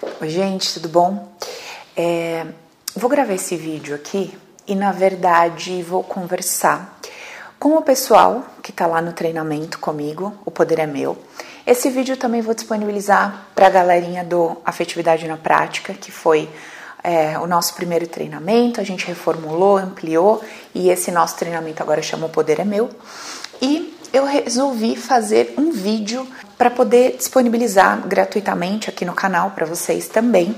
Oi, gente, tudo bom? É, vou gravar esse vídeo aqui e, na verdade, vou conversar com o pessoal que está lá no treinamento comigo, O Poder é Meu. Esse vídeo também vou disponibilizar para a galerinha do Afetividade na Prática, que foi é, o nosso primeiro treinamento. A gente reformulou, ampliou e esse nosso treinamento agora chama O Poder é Meu. E eu resolvi fazer um vídeo para poder disponibilizar gratuitamente aqui no canal para vocês também.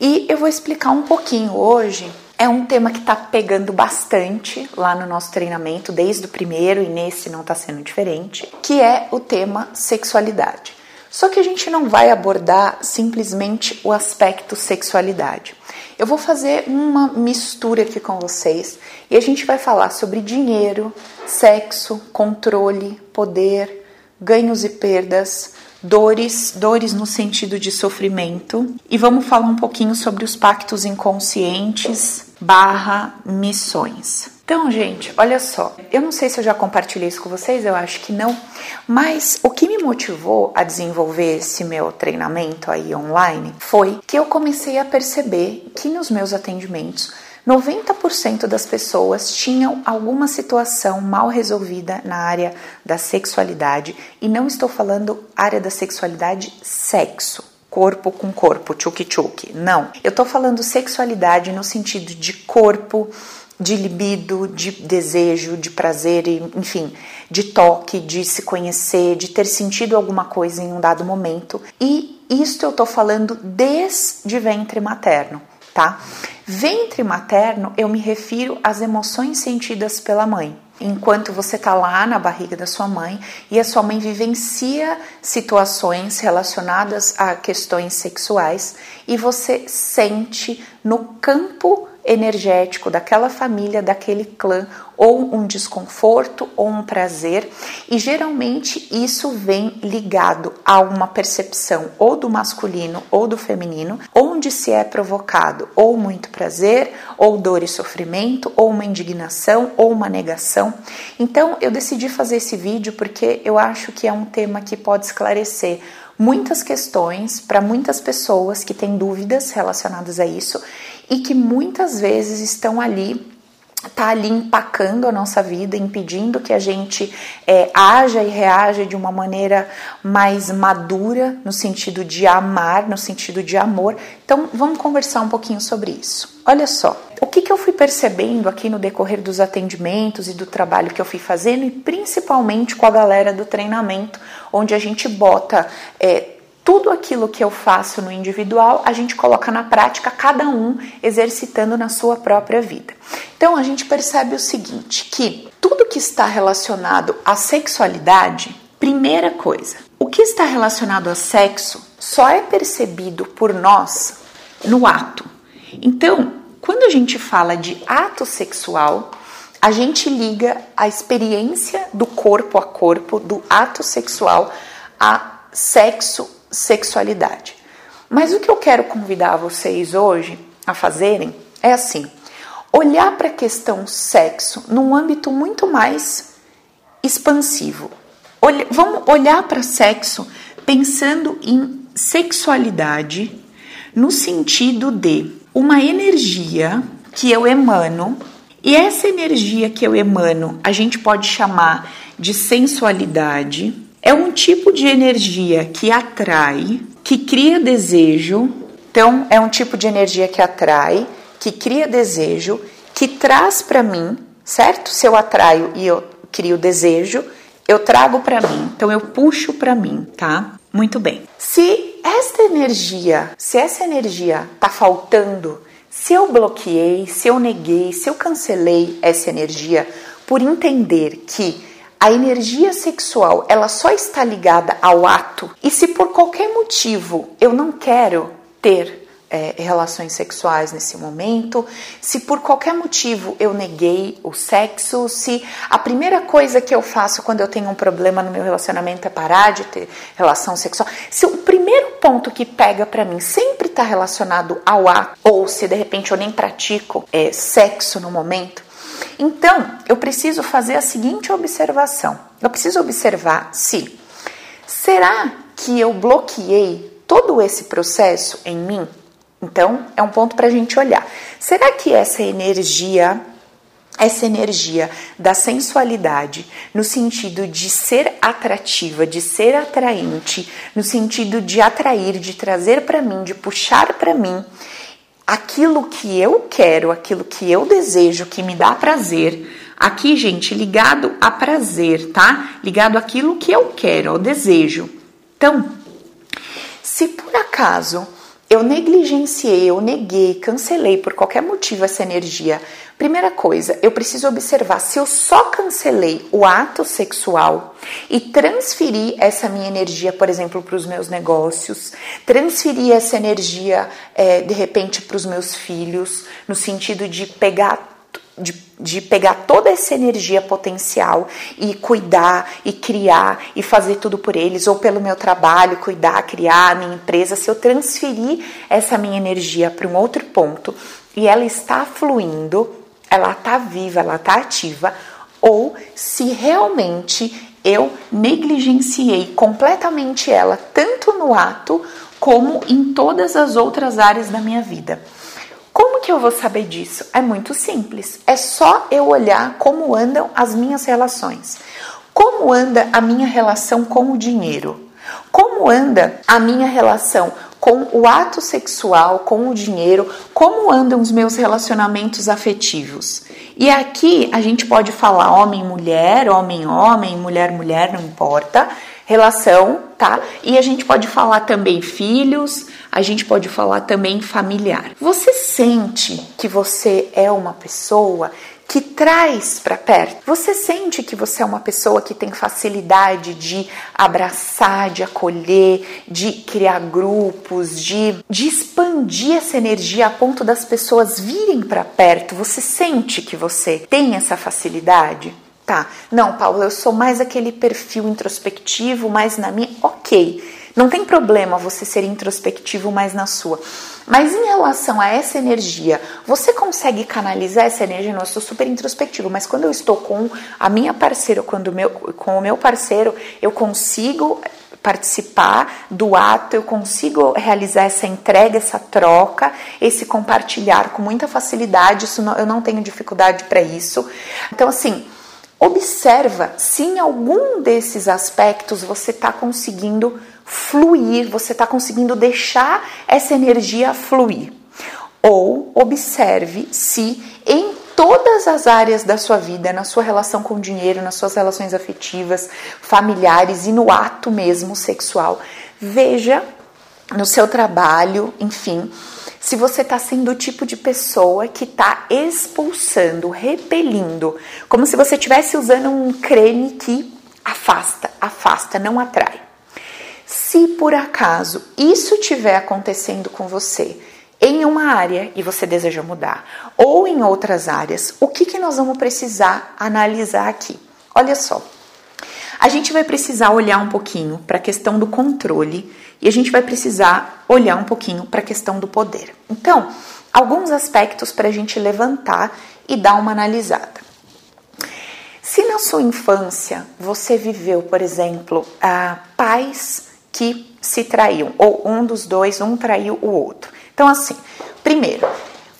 E eu vou explicar um pouquinho hoje. É um tema que está pegando bastante lá no nosso treinamento, desde o primeiro e nesse não está sendo diferente, que é o tema sexualidade. Só que a gente não vai abordar simplesmente o aspecto sexualidade. Eu vou fazer uma mistura aqui com vocês e a gente vai falar sobre dinheiro, sexo, controle, poder, ganhos e perdas, dores, dores no sentido de sofrimento, e vamos falar um pouquinho sobre os pactos inconscientes barra missões. Então, gente, olha só, eu não sei se eu já compartilhei isso com vocês, eu acho que não, mas o que me motivou a desenvolver esse meu treinamento aí online foi que eu comecei a perceber que nos meus atendimentos 90% das pessoas tinham alguma situação mal resolvida na área da sexualidade. E não estou falando área da sexualidade sexo, corpo com corpo, tchuki. Não, eu estou falando sexualidade no sentido de corpo, de libido, de desejo, de prazer, enfim, de toque, de se conhecer, de ter sentido alguma coisa em um dado momento. E isto eu estou falando desde ventre materno tá? Ventre materno, eu me refiro às emoções sentidas pela mãe. Enquanto você está lá na barriga da sua mãe e a sua mãe vivencia situações relacionadas a questões sexuais e você sente no campo energético daquela família, daquele clã, ou um desconforto ou um prazer, e geralmente isso vem ligado a uma percepção ou do masculino ou do feminino, onde se é provocado ou muito prazer, ou dor e sofrimento, ou uma indignação ou uma negação. Então eu decidi fazer esse vídeo porque eu acho que é um tema que pode esclarecer muitas questões para muitas pessoas que têm dúvidas relacionadas a isso e que muitas vezes estão ali tá ali empacando a nossa vida, impedindo que a gente é, haja e reaja de uma maneira mais madura, no sentido de amar, no sentido de amor. Então, vamos conversar um pouquinho sobre isso. Olha só, o que, que eu fui percebendo aqui no decorrer dos atendimentos e do trabalho que eu fui fazendo, e principalmente com a galera do treinamento, onde a gente bota. É, tudo aquilo que eu faço no individual, a gente coloca na prática, cada um exercitando na sua própria vida. Então a gente percebe o seguinte, que tudo que está relacionado à sexualidade, primeira coisa, o que está relacionado a sexo só é percebido por nós no ato. Então, quando a gente fala de ato sexual, a gente liga a experiência do corpo a corpo, do ato sexual a sexo sexualidade. Mas o que eu quero convidar vocês hoje a fazerem é assim: olhar para a questão sexo num âmbito muito mais expansivo. Olha, vamos olhar para sexo pensando em sexualidade no sentido de uma energia que eu emano, e essa energia que eu emano a gente pode chamar de sensualidade é um tipo de energia que atrai, que cria desejo. Então, é um tipo de energia que atrai, que cria desejo, que traz para mim, certo? Se eu atraio e eu crio desejo, eu trago para mim. Então, eu puxo para mim, tá? Muito bem. Se esta energia, se essa energia tá faltando, se eu bloqueei, se eu neguei, se eu cancelei essa energia por entender que a energia sexual ela só está ligada ao ato. E se por qualquer motivo eu não quero ter é, relações sexuais nesse momento, se por qualquer motivo eu neguei o sexo, se a primeira coisa que eu faço quando eu tenho um problema no meu relacionamento é parar de ter relação sexual, se o primeiro ponto que pega para mim sempre está relacionado ao ato, ou se de repente eu nem pratico é, sexo no momento, então, eu preciso fazer a seguinte observação. Eu preciso observar se será que eu bloqueei todo esse processo em mim? Então, é um ponto para a gente olhar. Será que essa energia essa energia da sensualidade, no sentido de ser atrativa, de ser atraente, no sentido de atrair, de trazer para mim, de puxar para mim aquilo que eu quero, aquilo que eu desejo, que me dá prazer. Aqui, gente, ligado a prazer, tá? Ligado àquilo que eu quero, ao desejo. Então, se por acaso eu negligenciei, eu neguei, cancelei por qualquer motivo essa energia. Primeira coisa, eu preciso observar se eu só cancelei o ato sexual e transferi essa minha energia, por exemplo, para os meus negócios, transferi essa energia é, de repente para os meus filhos, no sentido de pegar de, de, pegar toda essa energia potencial e cuidar e criar e fazer tudo por eles, ou pelo meu trabalho, cuidar, criar a minha empresa, se eu transferir essa minha energia para um outro ponto e ela está fluindo, ela está viva, ela está ativa, ou se realmente eu negligenciei completamente ela, tanto no ato como em todas as outras áreas da minha vida. Como que eu vou saber disso? É muito simples. É só eu olhar como andam as minhas relações. Como anda a minha relação com o dinheiro? Como anda a minha relação com o ato sexual, com o dinheiro? Como andam os meus relacionamentos afetivos? E aqui a gente pode falar homem-mulher, homem-homem, mulher-mulher, não importa relação, tá? E a gente pode falar também filhos, a gente pode falar também familiar. Você sente que você é uma pessoa que traz para perto. Você sente que você é uma pessoa que tem facilidade de abraçar, de acolher, de criar grupos, de, de expandir essa energia a ponto das pessoas virem para perto. Você sente que você tem essa facilidade? Tá, não, Paulo, eu sou mais aquele perfil introspectivo, mais na minha. Ok, não tem problema você ser introspectivo mais na sua. Mas em relação a essa energia, você consegue canalizar essa energia? Não, eu sou super introspectivo, mas quando eu estou com a minha parceira, quando meu, com o meu parceiro, eu consigo participar do ato, eu consigo realizar essa entrega, essa troca, esse compartilhar com muita facilidade. Isso não, eu não tenho dificuldade para isso. Então, assim Observa se em algum desses aspectos você está conseguindo fluir, você está conseguindo deixar essa energia fluir. Ou observe se em todas as áreas da sua vida, na sua relação com o dinheiro, nas suas relações afetivas, familiares e no ato mesmo sexual, veja no seu trabalho, enfim, se você está sendo o tipo de pessoa que está expulsando, repelindo, como se você estivesse usando um creme que afasta, afasta, não atrai. Se por acaso isso estiver acontecendo com você em uma área e você deseja mudar, ou em outras áreas, o que, que nós vamos precisar analisar aqui? Olha só, a gente vai precisar olhar um pouquinho para a questão do controle e a gente vai precisar olhar um pouquinho para a questão do poder. Então, alguns aspectos para a gente levantar e dar uma analisada. Se na sua infância você viveu, por exemplo, pais que se traíam, ou um dos dois, um traiu o outro. Então, assim, primeiro,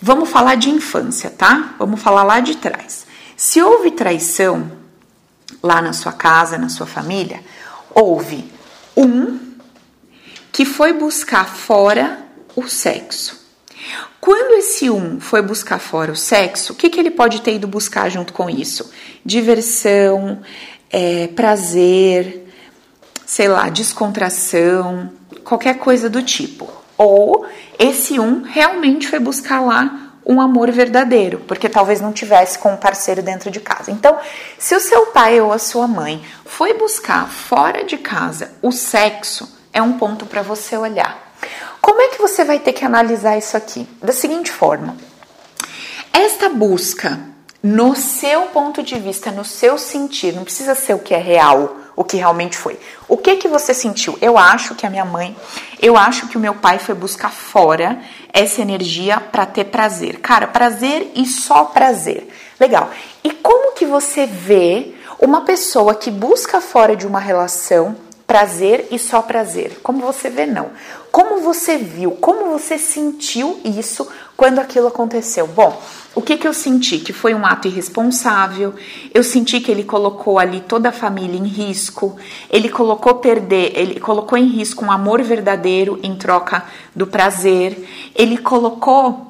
vamos falar de infância, tá? Vamos falar lá de trás. Se houve traição lá na sua casa, na sua família, houve um que foi buscar fora o sexo. Quando esse um foi buscar fora o sexo, o que, que ele pode ter ido buscar junto com isso? Diversão, é, prazer, sei lá, descontração, qualquer coisa do tipo. Ou esse um realmente foi buscar lá um amor verdadeiro, porque talvez não tivesse com um parceiro dentro de casa. Então, se o seu pai ou a sua mãe foi buscar fora de casa o sexo, é um ponto para você olhar. Como é que você vai ter que analisar isso aqui? Da seguinte forma: esta busca no seu ponto de vista, no seu sentir, não precisa ser o que é real, o que realmente foi. O que que você sentiu? Eu acho que a minha mãe, eu acho que o meu pai foi buscar fora essa energia para ter prazer. Cara, prazer e só prazer. Legal. E como que você vê uma pessoa que busca fora de uma relação prazer e só prazer. Como você vê, não. Como você viu, como você sentiu isso quando aquilo aconteceu? Bom, o que, que eu senti? Que foi um ato irresponsável, eu senti que ele colocou ali toda a família em risco, ele colocou perder, ele colocou em risco um amor verdadeiro em troca do prazer, ele colocou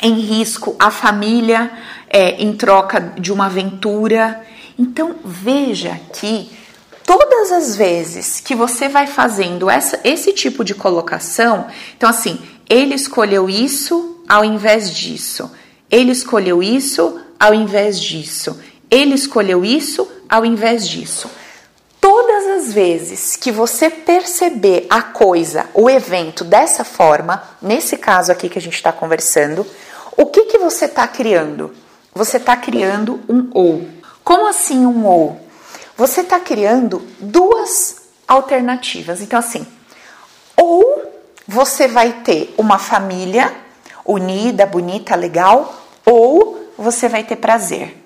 em risco a família é, em troca de uma aventura. Então veja que todas as vezes que você vai fazendo essa, esse tipo de colocação, então assim, ele escolheu isso ao invés disso, ele escolheu isso ao invés disso, ele escolheu isso ao invés disso. Todas as vezes que você perceber a coisa, o evento dessa forma, nesse caso aqui que a gente está conversando, o que, que você está criando? Você está criando um ou. Como assim um ou? você está criando duas alternativas. Então, assim, ou você vai ter uma família unida, bonita, legal, ou você vai ter prazer.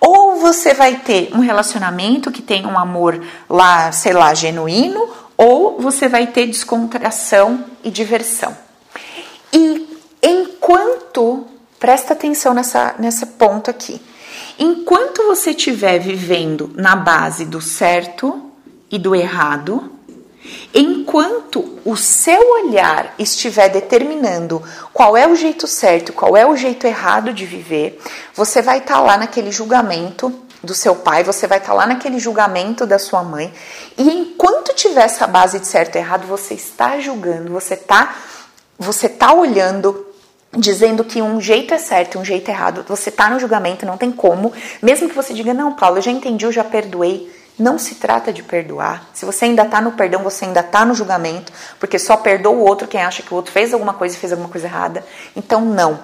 Ou você vai ter um relacionamento que tem um amor lá, sei lá, genuíno, ou você vai ter descontração e diversão. E enquanto, presta atenção nessa, nessa ponto aqui, Enquanto você estiver vivendo na base do certo e do errado, enquanto o seu olhar estiver determinando qual é o jeito certo, qual é o jeito errado de viver, você vai estar tá lá naquele julgamento do seu pai, você vai estar tá lá naquele julgamento da sua mãe, e enquanto tiver essa base de certo e errado, você está julgando, você está você tá olhando dizendo que um jeito é certo e um jeito é errado. Você está no julgamento, não tem como. Mesmo que você diga, não, Paulo, eu já entendi, eu já perdoei. Não se trata de perdoar. Se você ainda está no perdão, você ainda está no julgamento, porque só perdoa o outro quem acha que o outro fez alguma coisa e fez alguma coisa errada. Então, não.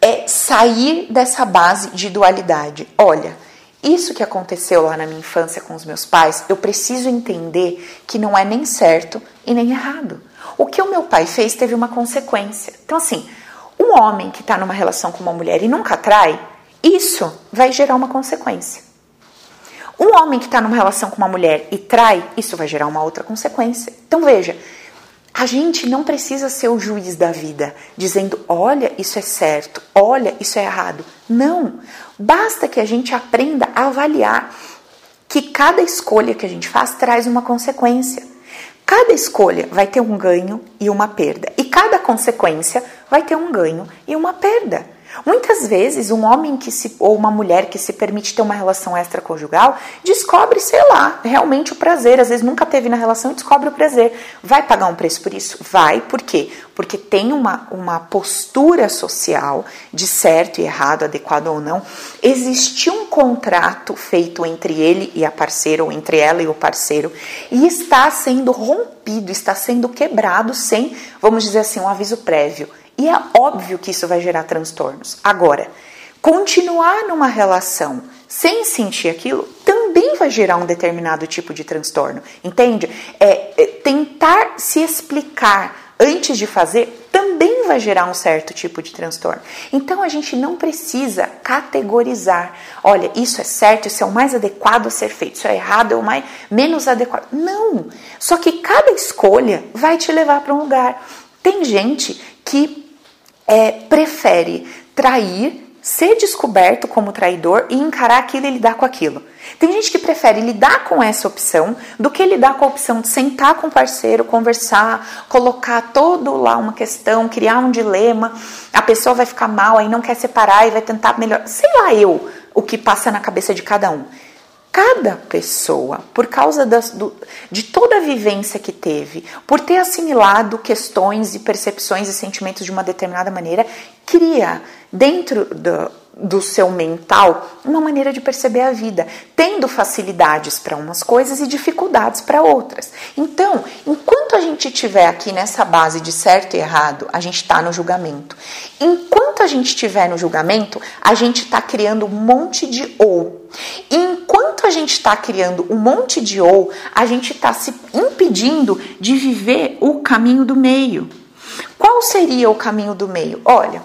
É sair dessa base de dualidade. Olha, isso que aconteceu lá na minha infância com os meus pais, eu preciso entender que não é nem certo e nem errado. O que o meu pai fez teve uma consequência. Então, assim, um homem que está numa relação com uma mulher e nunca trai, isso vai gerar uma consequência. Um homem que está numa relação com uma mulher e trai, isso vai gerar uma outra consequência. Então veja, a gente não precisa ser o juiz da vida, dizendo, olha, isso é certo, olha, isso é errado. Não. Basta que a gente aprenda a avaliar que cada escolha que a gente faz traz uma consequência. Cada escolha vai ter um ganho e uma perda, e cada consequência vai ter um ganho e uma perda. Muitas vezes, um homem que se, ou uma mulher que se permite ter uma relação extraconjugal descobre, sei lá, realmente o prazer. Às vezes nunca teve na relação e descobre o prazer. Vai pagar um preço por isso? Vai, por quê? Porque tem uma, uma postura social de certo e errado, adequado ou não. Existe um contrato feito entre ele e a parceira, ou entre ela e o parceiro, e está sendo rompido, está sendo quebrado sem, vamos dizer assim, um aviso prévio. E é óbvio que isso vai gerar transtornos. Agora, continuar numa relação sem sentir aquilo também vai gerar um determinado tipo de transtorno, entende? É, é, tentar se explicar antes de fazer também vai gerar um certo tipo de transtorno. Então a gente não precisa categorizar. Olha, isso é certo, isso é o mais adequado a ser feito, isso é errado, é o mais menos adequado. Não. Só que cada escolha vai te levar para um lugar. Tem gente que é, prefere trair, ser descoberto como traidor e encarar aquilo e lidar com aquilo. Tem gente que prefere lidar com essa opção do que lidar com a opção de sentar com o parceiro, conversar, colocar todo lá uma questão, criar um dilema, a pessoa vai ficar mal, aí não quer separar e vai tentar melhor. Sei lá eu o que passa na cabeça de cada um cada pessoa, por causa das, do, de toda a vivência que teve, por ter assimilado questões e percepções e sentimentos de uma determinada maneira, cria dentro do, do seu mental uma maneira de perceber a vida, tendo facilidades para umas coisas e dificuldades para outras. Então, enquanto a gente estiver aqui nessa base de certo e errado, a gente está no julgamento. Enquanto a gente estiver no julgamento, a gente está criando um monte de ou. Enquanto a gente está criando um monte de ou, a gente está se impedindo de viver o caminho do meio. Qual seria o caminho do meio? Olha,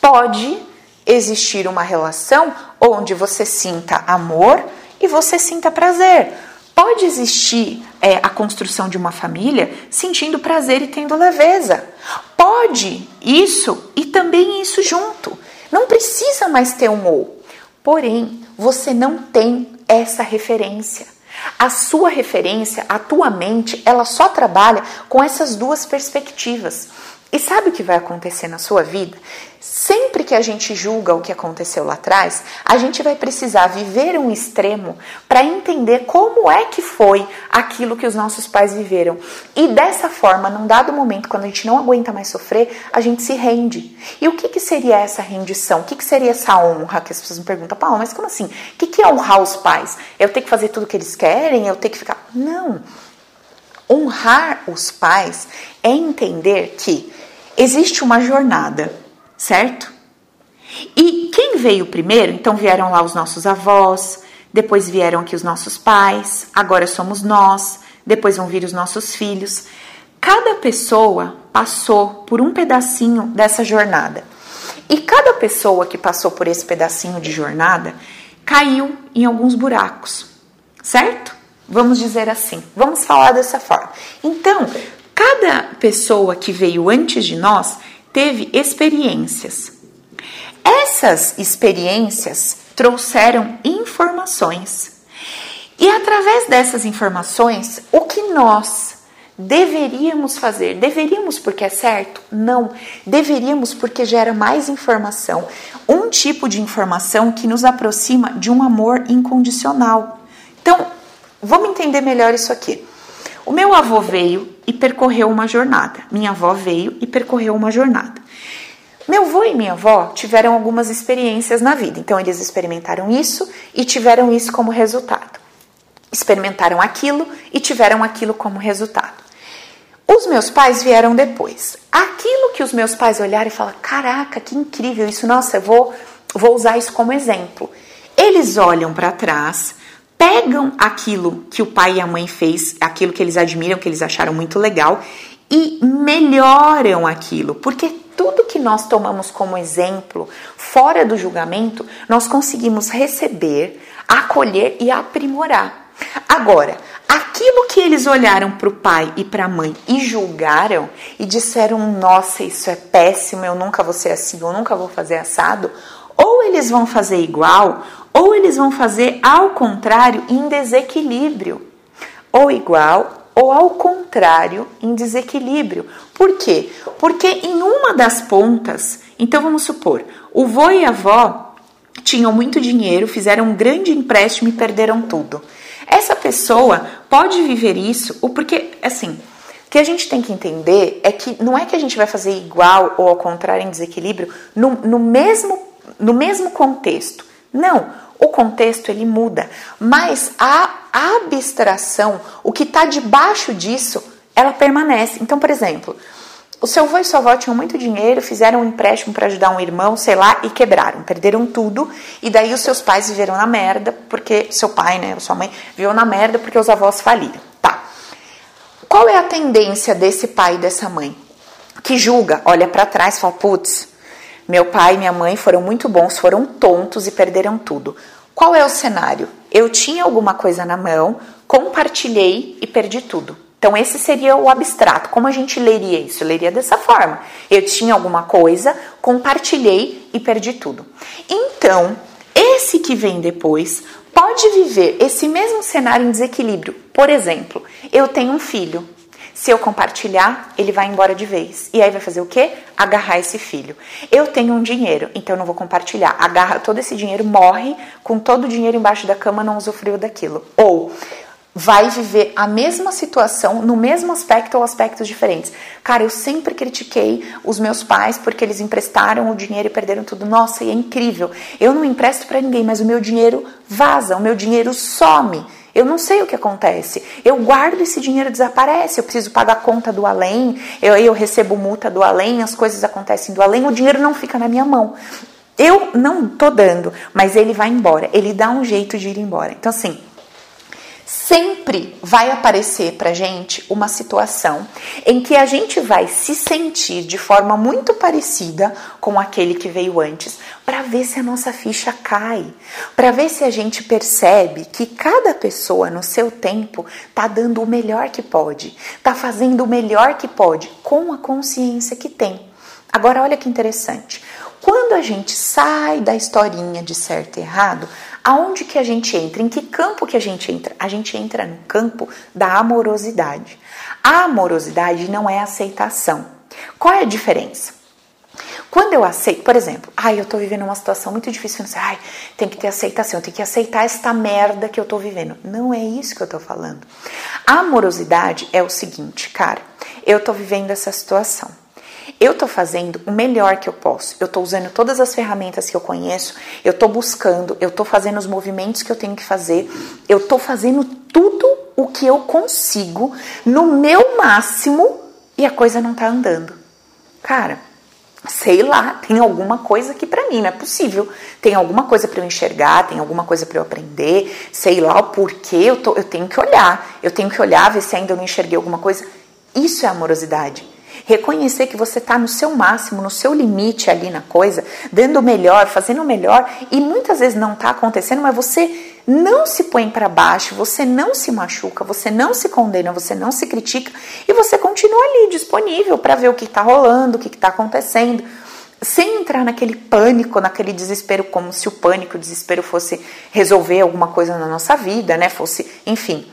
pode existir uma relação onde você sinta amor e você sinta prazer. Pode existir é, a construção de uma família sentindo prazer e tendo leveza. Pode isso e também isso junto. Não precisa mais ter um ou. Porém, você não tem essa referência. A sua referência, a tua mente, ela só trabalha com essas duas perspectivas. E sabe o que vai acontecer na sua vida? Sempre que a gente julga o que aconteceu lá atrás, a gente vai precisar viver um extremo para entender como é que foi aquilo que os nossos pais viveram. E dessa forma, num dado momento, quando a gente não aguenta mais sofrer, a gente se rende. E o que, que seria essa rendição? O que, que seria essa honra? Que as pessoas me perguntam, Paulo, mas como assim? O que, que é honrar os pais? Eu ter que fazer tudo o que eles querem? Eu ter que ficar. Não. Honrar os pais é entender que existe uma jornada, certo? E quem veio primeiro? Então vieram lá os nossos avós, depois vieram aqui os nossos pais, agora somos nós, depois vão vir os nossos filhos. Cada pessoa passou por um pedacinho dessa jornada. E cada pessoa que passou por esse pedacinho de jornada caiu em alguns buracos, certo? Vamos dizer assim, vamos falar dessa forma. Então, cada pessoa que veio antes de nós teve experiências. Essas experiências trouxeram informações. E através dessas informações, o que nós deveríamos fazer? Deveríamos porque é certo? Não. Deveríamos porque gera mais informação. Um tipo de informação que nos aproxima de um amor incondicional. Então, Vamos entender melhor isso aqui. O meu avô veio e percorreu uma jornada. Minha avó veio e percorreu uma jornada. Meu avô e minha avó tiveram algumas experiências na vida, então eles experimentaram isso e tiveram isso como resultado. Experimentaram aquilo e tiveram aquilo como resultado. Os meus pais vieram depois. Aquilo que os meus pais olharam e falaram: caraca, que incrível isso, nossa, eu vou, vou usar isso como exemplo. Eles olham para trás, pegam aquilo que o pai e a mãe fez, aquilo que eles admiram, que eles acharam muito legal, e melhoram aquilo, porque tudo que nós tomamos como exemplo, fora do julgamento, nós conseguimos receber, acolher e aprimorar. Agora, aquilo que eles olharam para o pai e para a mãe e julgaram e disseram: Nossa, isso é péssimo, eu nunca vou ser assim, eu nunca vou fazer assado, ou eles vão fazer igual, ou eles vão fazer ao contrário em desequilíbrio, ou igual, ou ao contrário em desequilíbrio. Por quê? Porque em uma das pontas, então vamos supor, o vô e a avó tinham muito dinheiro, fizeram um grande empréstimo e perderam tudo. Essa pessoa pode viver isso, ou porque, assim, o que a gente tem que entender é que não é que a gente vai fazer igual ou ao contrário em desequilíbrio no, no, mesmo, no mesmo contexto. Não, o contexto ele muda, mas a abstração, o que está debaixo disso, ela permanece. Então, por exemplo, o seu avô e sua avó tinham muito dinheiro, fizeram um empréstimo para ajudar um irmão, sei lá, e quebraram, perderam tudo. E daí os seus pais viveram na merda, porque seu pai, né, sua mãe, viveu na merda porque os avós faliram. Tá. Qual é a tendência desse pai e dessa mãe? Que julga, olha para trás fala, putz, meu pai e minha mãe foram muito bons, foram tontos e perderam tudo. Qual é o cenário? Eu tinha alguma coisa na mão, compartilhei e perdi tudo. Então, esse seria o abstrato. Como a gente leria isso? Eu leria dessa forma. Eu tinha alguma coisa, compartilhei e perdi tudo. Então, esse que vem depois pode viver esse mesmo cenário em desequilíbrio. Por exemplo, eu tenho um filho, se eu compartilhar, ele vai embora de vez. E aí vai fazer o quê? Agarrar esse filho. Eu tenho um dinheiro, então eu não vou compartilhar. Agarra todo esse dinheiro, morre com todo o dinheiro embaixo da cama, não usufruiu daquilo. Ou vai viver a mesma situação no mesmo aspecto ou aspectos diferentes. Cara, eu sempre critiquei os meus pais porque eles emprestaram o dinheiro e perderam tudo. Nossa, e é incrível. Eu não empresto para ninguém, mas o meu dinheiro vaza, o meu dinheiro some. Eu não sei o que acontece. Eu guardo esse dinheiro desaparece. Eu preciso pagar a conta do além, eu, eu recebo multa do além, as coisas acontecem do além, o dinheiro não fica na minha mão. Eu não tô dando, mas ele vai embora. Ele dá um jeito de ir embora. Então, assim, sempre vai aparecer pra gente uma situação em que a gente vai se sentir de forma muito parecida com aquele que veio antes, para ver se a nossa ficha cai, para ver se a gente percebe que cada pessoa no seu tempo tá dando o melhor que pode, tá fazendo o melhor que pode com a consciência que tem. Agora olha que interessante. Quando a gente sai da historinha de certo e errado, aonde que a gente entra? Em que campo que a gente entra? A gente entra no campo da amorosidade. A amorosidade não é aceitação. Qual é a diferença? Quando eu aceito, por exemplo, ai, eu tô vivendo uma situação muito difícil, não sei, ai, tem que ter aceitação, tem que aceitar esta merda que eu tô vivendo. Não é isso que eu tô falando. A amorosidade é o seguinte, cara, eu tô vivendo essa situação. Eu estou fazendo o melhor que eu posso. Eu estou usando todas as ferramentas que eu conheço. Eu estou buscando. Eu estou fazendo os movimentos que eu tenho que fazer. Eu estou fazendo tudo o que eu consigo no meu máximo e a coisa não está andando. Cara, sei lá, tem alguma coisa que para mim não é possível. Tem alguma coisa para eu enxergar, tem alguma coisa para eu aprender, sei lá o porquê, eu, tô, eu tenho que olhar. Eu tenho que olhar, ver se ainda não enxerguei alguma coisa. Isso é amorosidade. Reconhecer que você está no seu máximo, no seu limite ali na coisa, dando o melhor, fazendo o melhor, e muitas vezes não está acontecendo, mas você não se põe para baixo, você não se machuca, você não se condena, você não se critica e você continua ali disponível para ver o que está rolando, o que está acontecendo, sem entrar naquele pânico, naquele desespero, como se o pânico, o desespero fosse resolver alguma coisa na nossa vida, né? Fosse, enfim.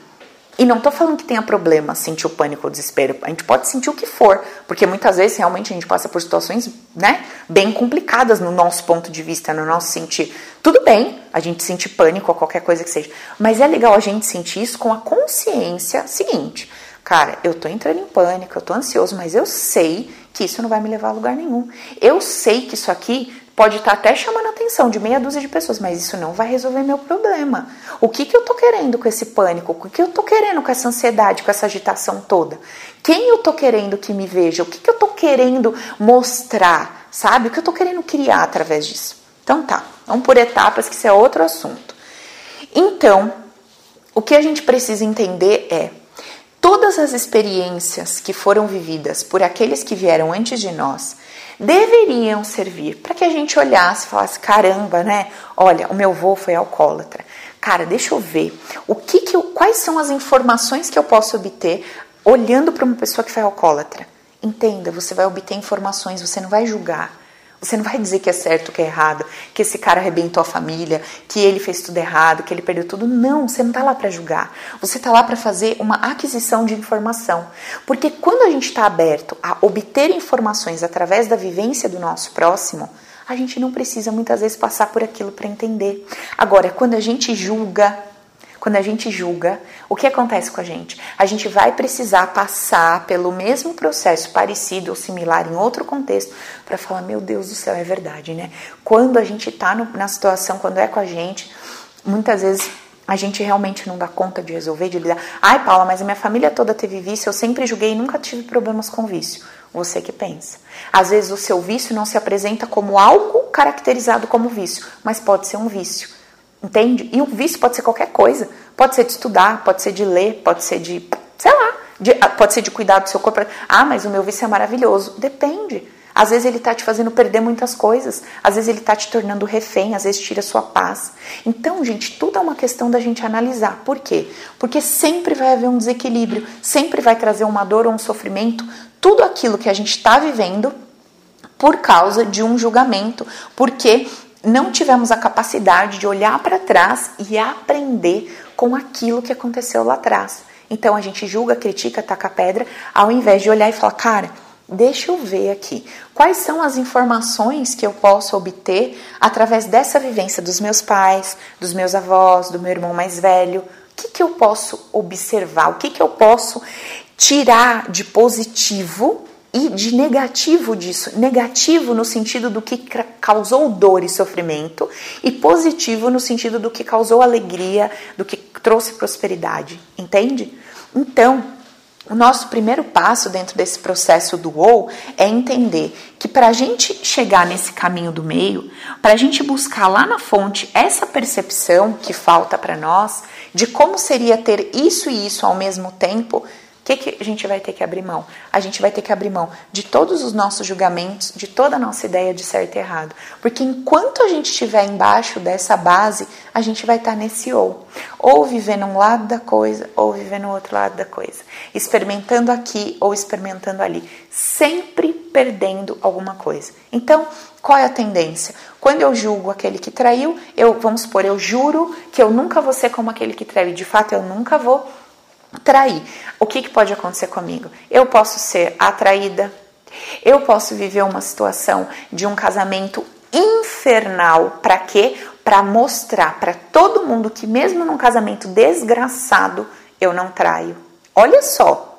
E não tô falando que tenha problema sentir o pânico ou o desespero. A gente pode sentir o que for, porque muitas vezes realmente a gente passa por situações, né, bem complicadas no nosso ponto de vista, no nosso sentir. Tudo bem a gente sentir pânico ou qualquer coisa que seja, mas é legal a gente sentir isso com a consciência seguinte. Cara, eu tô entrando em pânico, eu tô ansioso, mas eu sei que isso não vai me levar a lugar nenhum. Eu sei que isso aqui Pode estar até chamando a atenção de meia dúzia de pessoas, mas isso não vai resolver meu problema. O que, que eu tô querendo com esse pânico? O que eu tô querendo com essa ansiedade, com essa agitação toda? Quem eu tô querendo que me veja? O que, que eu tô querendo mostrar? Sabe? O que eu tô querendo criar através disso? Então tá, vamos por etapas, que isso é outro assunto. Então, o que a gente precisa entender é todas as experiências que foram vividas por aqueles que vieram antes de nós deveriam servir para que a gente olhasse e falasse: caramba, né? Olha, o meu avô foi alcoólatra. Cara, deixa eu ver o que, que quais são as informações que eu posso obter olhando para uma pessoa que foi alcoólatra. Entenda, você vai obter informações, você não vai julgar. Você não vai dizer que é certo, que é errado, que esse cara arrebentou a família, que ele fez tudo errado, que ele perdeu tudo. Não, você não está lá para julgar. Você está lá para fazer uma aquisição de informação. Porque quando a gente está aberto a obter informações através da vivência do nosso próximo, a gente não precisa muitas vezes passar por aquilo para entender. Agora, quando a gente julga, quando a gente julga, o que acontece com a gente? A gente vai precisar passar pelo mesmo processo parecido ou similar em outro contexto para falar: meu Deus do céu, é verdade, né? Quando a gente está na situação, quando é com a gente, muitas vezes a gente realmente não dá conta de resolver, de lidar. Ai, Paula, mas a minha família toda teve vício, eu sempre julguei e nunca tive problemas com vício. Você que pensa. Às vezes o seu vício não se apresenta como algo caracterizado como vício, mas pode ser um vício. Entende? E o vício pode ser qualquer coisa. Pode ser de estudar, pode ser de ler, pode ser de, sei lá, de, ah, pode ser de cuidar do seu corpo. Ah, mas o meu vício é maravilhoso. Depende. Às vezes ele está te fazendo perder muitas coisas, às vezes ele está te tornando refém, às vezes tira sua paz. Então, gente, tudo é uma questão da gente analisar. Por quê? Porque sempre vai haver um desequilíbrio, sempre vai trazer uma dor ou um sofrimento, tudo aquilo que a gente está vivendo por causa de um julgamento, porque não tivemos a capacidade de olhar para trás e aprender com aquilo que aconteceu lá atrás. Então a gente julga, critica, taca pedra, ao invés de olhar e falar, cara, deixa eu ver aqui quais são as informações que eu posso obter através dessa vivência dos meus pais, dos meus avós, do meu irmão mais velho. O que, que eu posso observar? O que, que eu posso tirar de positivo e de negativo disso. Negativo no sentido do que causou dor e sofrimento, e positivo no sentido do que causou alegria, do que trouxe prosperidade. Entende? Então, o nosso primeiro passo dentro desse processo do ou é entender que para a gente chegar nesse caminho do meio, para a gente buscar lá na fonte essa percepção que falta para nós de como seria ter isso e isso ao mesmo tempo, o que, que a gente vai ter que abrir mão? A gente vai ter que abrir mão de todos os nossos julgamentos, de toda a nossa ideia de certo e errado. Porque enquanto a gente estiver embaixo dessa base, a gente vai estar nesse ou. Ou vivendo um lado da coisa, ou vivendo o outro lado da coisa. Experimentando aqui ou experimentando ali. Sempre perdendo alguma coisa. Então, qual é a tendência? Quando eu julgo aquele que traiu, eu, vamos supor, eu juro que eu nunca vou ser como aquele que traiu. De fato, eu nunca vou trair. O que, que pode acontecer comigo? Eu posso ser atraída, eu posso viver uma situação de um casamento infernal. Para quê? Para mostrar para todo mundo que, mesmo num casamento desgraçado, eu não traio. Olha só.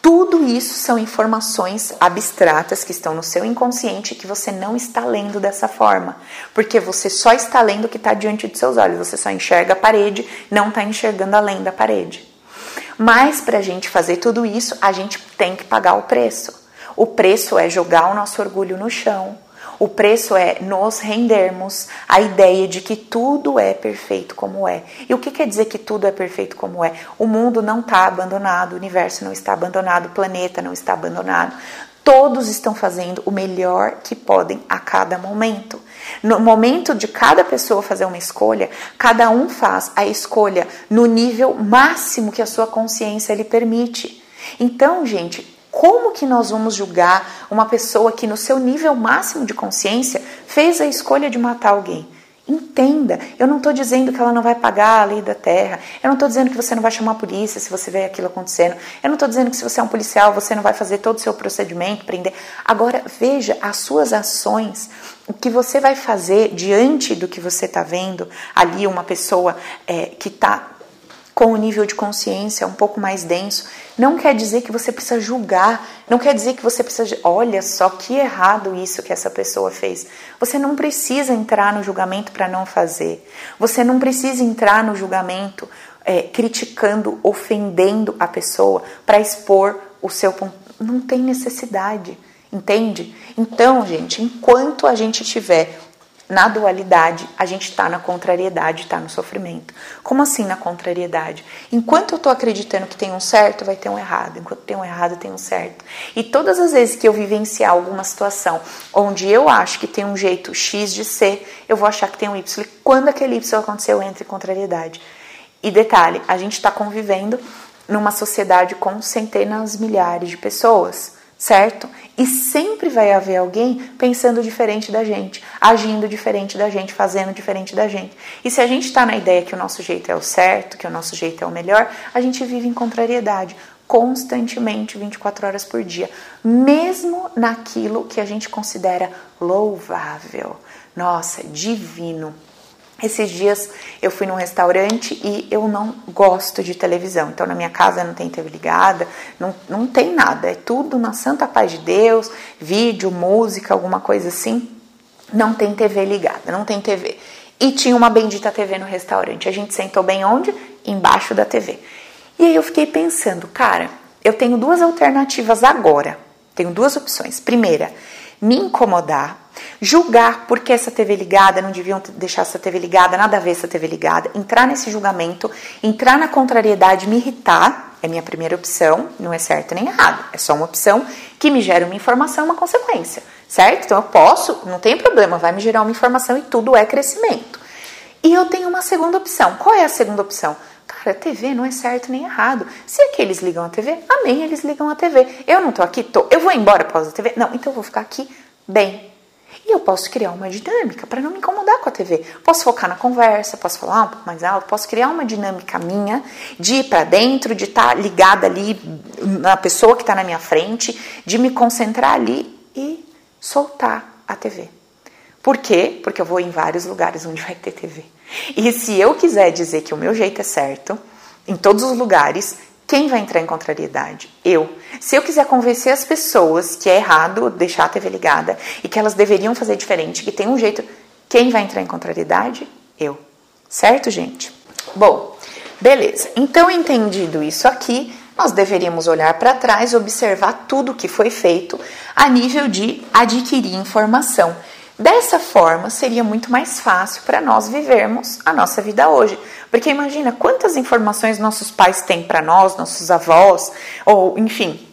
Tudo isso são informações abstratas que estão no seu inconsciente que você não está lendo dessa forma. Porque você só está lendo o que está diante de seus olhos. Você só enxerga a parede, não está enxergando além da parede. Mas para a gente fazer tudo isso, a gente tem que pagar o preço. O preço é jogar o nosso orgulho no chão. O preço é nos rendermos à ideia de que tudo é perfeito como é. E o que quer dizer que tudo é perfeito como é? O mundo não está abandonado, o universo não está abandonado, o planeta não está abandonado. Todos estão fazendo o melhor que podem a cada momento. No momento de cada pessoa fazer uma escolha, cada um faz a escolha no nível máximo que a sua consciência lhe permite. Então, gente, como que nós vamos julgar uma pessoa que no seu nível máximo de consciência fez a escolha de matar alguém? Entenda, eu não estou dizendo que ela não vai pagar a lei da terra, eu não estou dizendo que você não vai chamar a polícia se você vê aquilo acontecendo, eu não estou dizendo que se você é um policial você não vai fazer todo o seu procedimento, prender. Agora, veja as suas ações, o que você vai fazer diante do que você está vendo ali, uma pessoa é, que está com o nível de consciência um pouco mais denso, não quer dizer que você precisa julgar, não quer dizer que você precisa. Olha só que errado isso que essa pessoa fez. Você não precisa entrar no julgamento para não fazer. Você não precisa entrar no julgamento é, criticando, ofendendo a pessoa para expor o seu ponto. Não tem necessidade, entende? Então, gente, enquanto a gente tiver na dualidade, a gente está na contrariedade, está no sofrimento. Como assim na contrariedade? Enquanto eu estou acreditando que tem um certo, vai ter um errado. Enquanto tem um errado, tem um certo. E todas as vezes que eu vivenciar alguma situação onde eu acho que tem um jeito X de ser, eu vou achar que tem um Y. Quando aquele Y aconteceu, eu entro em contrariedade. E detalhe, a gente está convivendo numa sociedade com centenas, milhares de pessoas certo? E sempre vai haver alguém pensando diferente da gente, agindo diferente da gente, fazendo diferente da gente. E se a gente está na ideia que o nosso jeito é o certo, que o nosso jeito é o melhor, a gente vive em contrariedade constantemente 24 horas por dia, mesmo naquilo que a gente considera louvável. Nossa, divino. Esses dias eu fui num restaurante e eu não gosto de televisão. Então na minha casa não tem TV ligada, não, não tem nada. É tudo na santa paz de Deus, vídeo, música, alguma coisa assim. Não tem TV ligada, não tem TV. E tinha uma bendita TV no restaurante. A gente sentou bem onde? Embaixo da TV. E aí eu fiquei pensando, cara, eu tenho duas alternativas agora. Tenho duas opções. Primeira, me incomodar Julgar porque essa TV ligada, não deviam deixar essa TV ligada, nada a ver essa TV ligada, entrar nesse julgamento, entrar na contrariedade, me irritar, é minha primeira opção, não é certo nem errado, é só uma opção que me gera uma informação, uma consequência, certo? Então eu posso, não tem problema, vai me gerar uma informação e tudo é crescimento. E eu tenho uma segunda opção. Qual é a segunda opção? Cara, TV não é certo nem errado. Se aqueles ligam a TV, amém, eles ligam a TV. Eu não tô aqui, tô. Eu vou embora após a TV? Não, então eu vou ficar aqui bem, e eu posso criar uma dinâmica para não me incomodar com a TV. Posso focar na conversa, posso falar um pouco mais alto, posso criar uma dinâmica minha de ir para dentro, de estar tá ligada ali na pessoa que está na minha frente, de me concentrar ali e soltar a TV. Por quê? Porque eu vou em vários lugares onde vai ter TV. E se eu quiser dizer que o meu jeito é certo, em todos os lugares, quem vai entrar em contrariedade? Eu. Se eu quiser convencer as pessoas que é errado deixar a TV ligada e que elas deveriam fazer diferente, que tem um jeito, quem vai entrar em contrariedade? Eu. Certo, gente? Bom, beleza. Então, entendido isso aqui, nós deveríamos olhar para trás, observar tudo que foi feito a nível de adquirir informação. Dessa forma, seria muito mais fácil para nós vivermos a nossa vida hoje. Porque imagina quantas informações nossos pais têm para nós, nossos avós, ou enfim,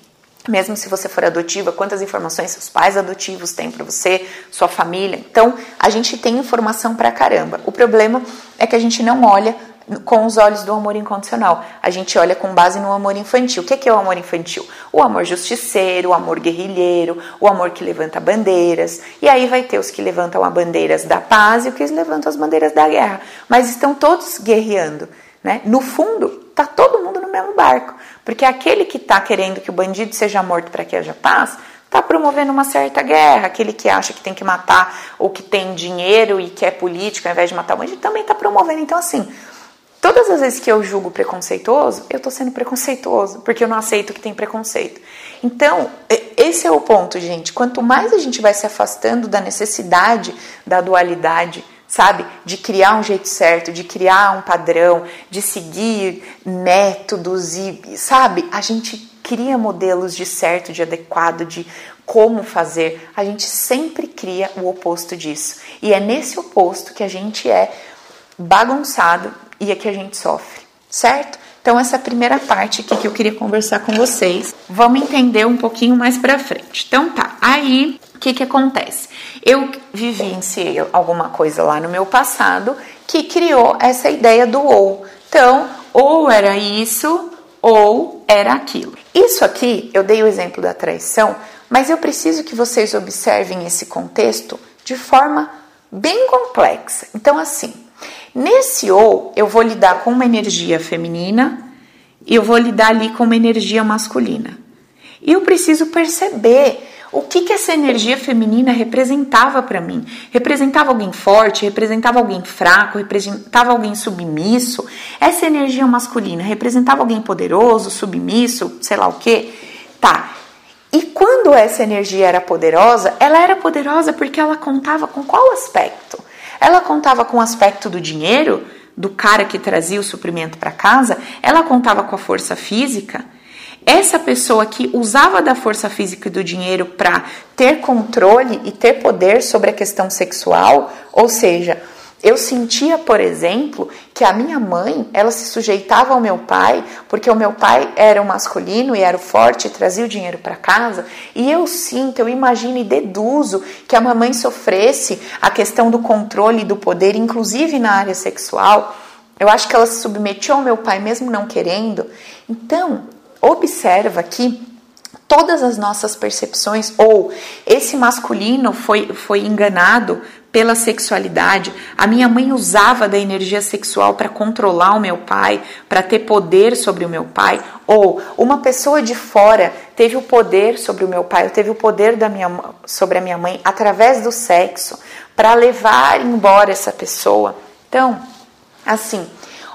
mesmo se você for adotiva, quantas informações seus pais adotivos têm para você, sua família. Então, a gente tem informação para caramba. O problema é que a gente não olha com os olhos do amor incondicional. A gente olha com base no amor infantil. O que é o amor infantil? O amor justiceiro, o amor guerrilheiro, o amor que levanta bandeiras. E aí vai ter os que levantam as bandeiras da paz e os que levantam as bandeiras da guerra. Mas estão todos guerreando. Né? No fundo, tá todo mundo no mesmo barco. Porque aquele que está querendo que o bandido seja morto para que haja paz, está promovendo uma certa guerra. Aquele que acha que tem que matar ou que tem dinheiro e que é político ao invés de matar o bandido também está promovendo. Então, assim, Todas as vezes que eu julgo preconceituoso, eu estou sendo preconceituoso, porque eu não aceito que tem preconceito. Então, esse é o ponto, gente. Quanto mais a gente vai se afastando da necessidade da dualidade, sabe? De criar um jeito certo, de criar um padrão, de seguir métodos e, sabe? A gente cria modelos de certo, de adequado, de como fazer. A gente sempre cria o oposto disso. E é nesse oposto que a gente é bagunçado e é que a gente sofre, certo? Então essa é primeira parte aqui que eu queria conversar com vocês. Vamos entender um pouquinho mais para frente. Então tá, aí o que que acontece? Eu vivenciei alguma coisa lá no meu passado que criou essa ideia do ou. Então, ou era isso ou era aquilo. Isso aqui, eu dei o exemplo da traição, mas eu preciso que vocês observem esse contexto de forma bem complexa. Então, assim, Nesse ou, eu vou lidar com uma energia feminina e eu vou lidar ali com uma energia masculina. E eu preciso perceber o que, que essa energia feminina representava para mim. Representava alguém forte, representava alguém fraco, representava alguém submisso. Essa energia masculina representava alguém poderoso, submisso, sei lá o que. Tá. E quando essa energia era poderosa, ela era poderosa porque ela contava com qual aspecto? Ela contava com o aspecto do dinheiro, do cara que trazia o suprimento para casa, ela contava com a força física. Essa pessoa que usava da força física e do dinheiro para ter controle e ter poder sobre a questão sexual, ou seja, eu sentia, por exemplo, que a minha mãe, ela se sujeitava ao meu pai, porque o meu pai era o masculino e era o forte, trazia o dinheiro para casa, e eu sinto, eu imagino e deduzo que a mamãe sofresse a questão do controle e do poder, inclusive na área sexual. Eu acho que ela se submetia ao meu pai mesmo não querendo. Então, observa que todas as nossas percepções ou esse masculino foi, foi enganado pela sexualidade. A minha mãe usava da energia sexual para controlar o meu pai, para ter poder sobre o meu pai, ou uma pessoa de fora teve o poder sobre o meu pai, ou teve o poder da minha, sobre a minha mãe através do sexo, para levar embora essa pessoa. Então, assim,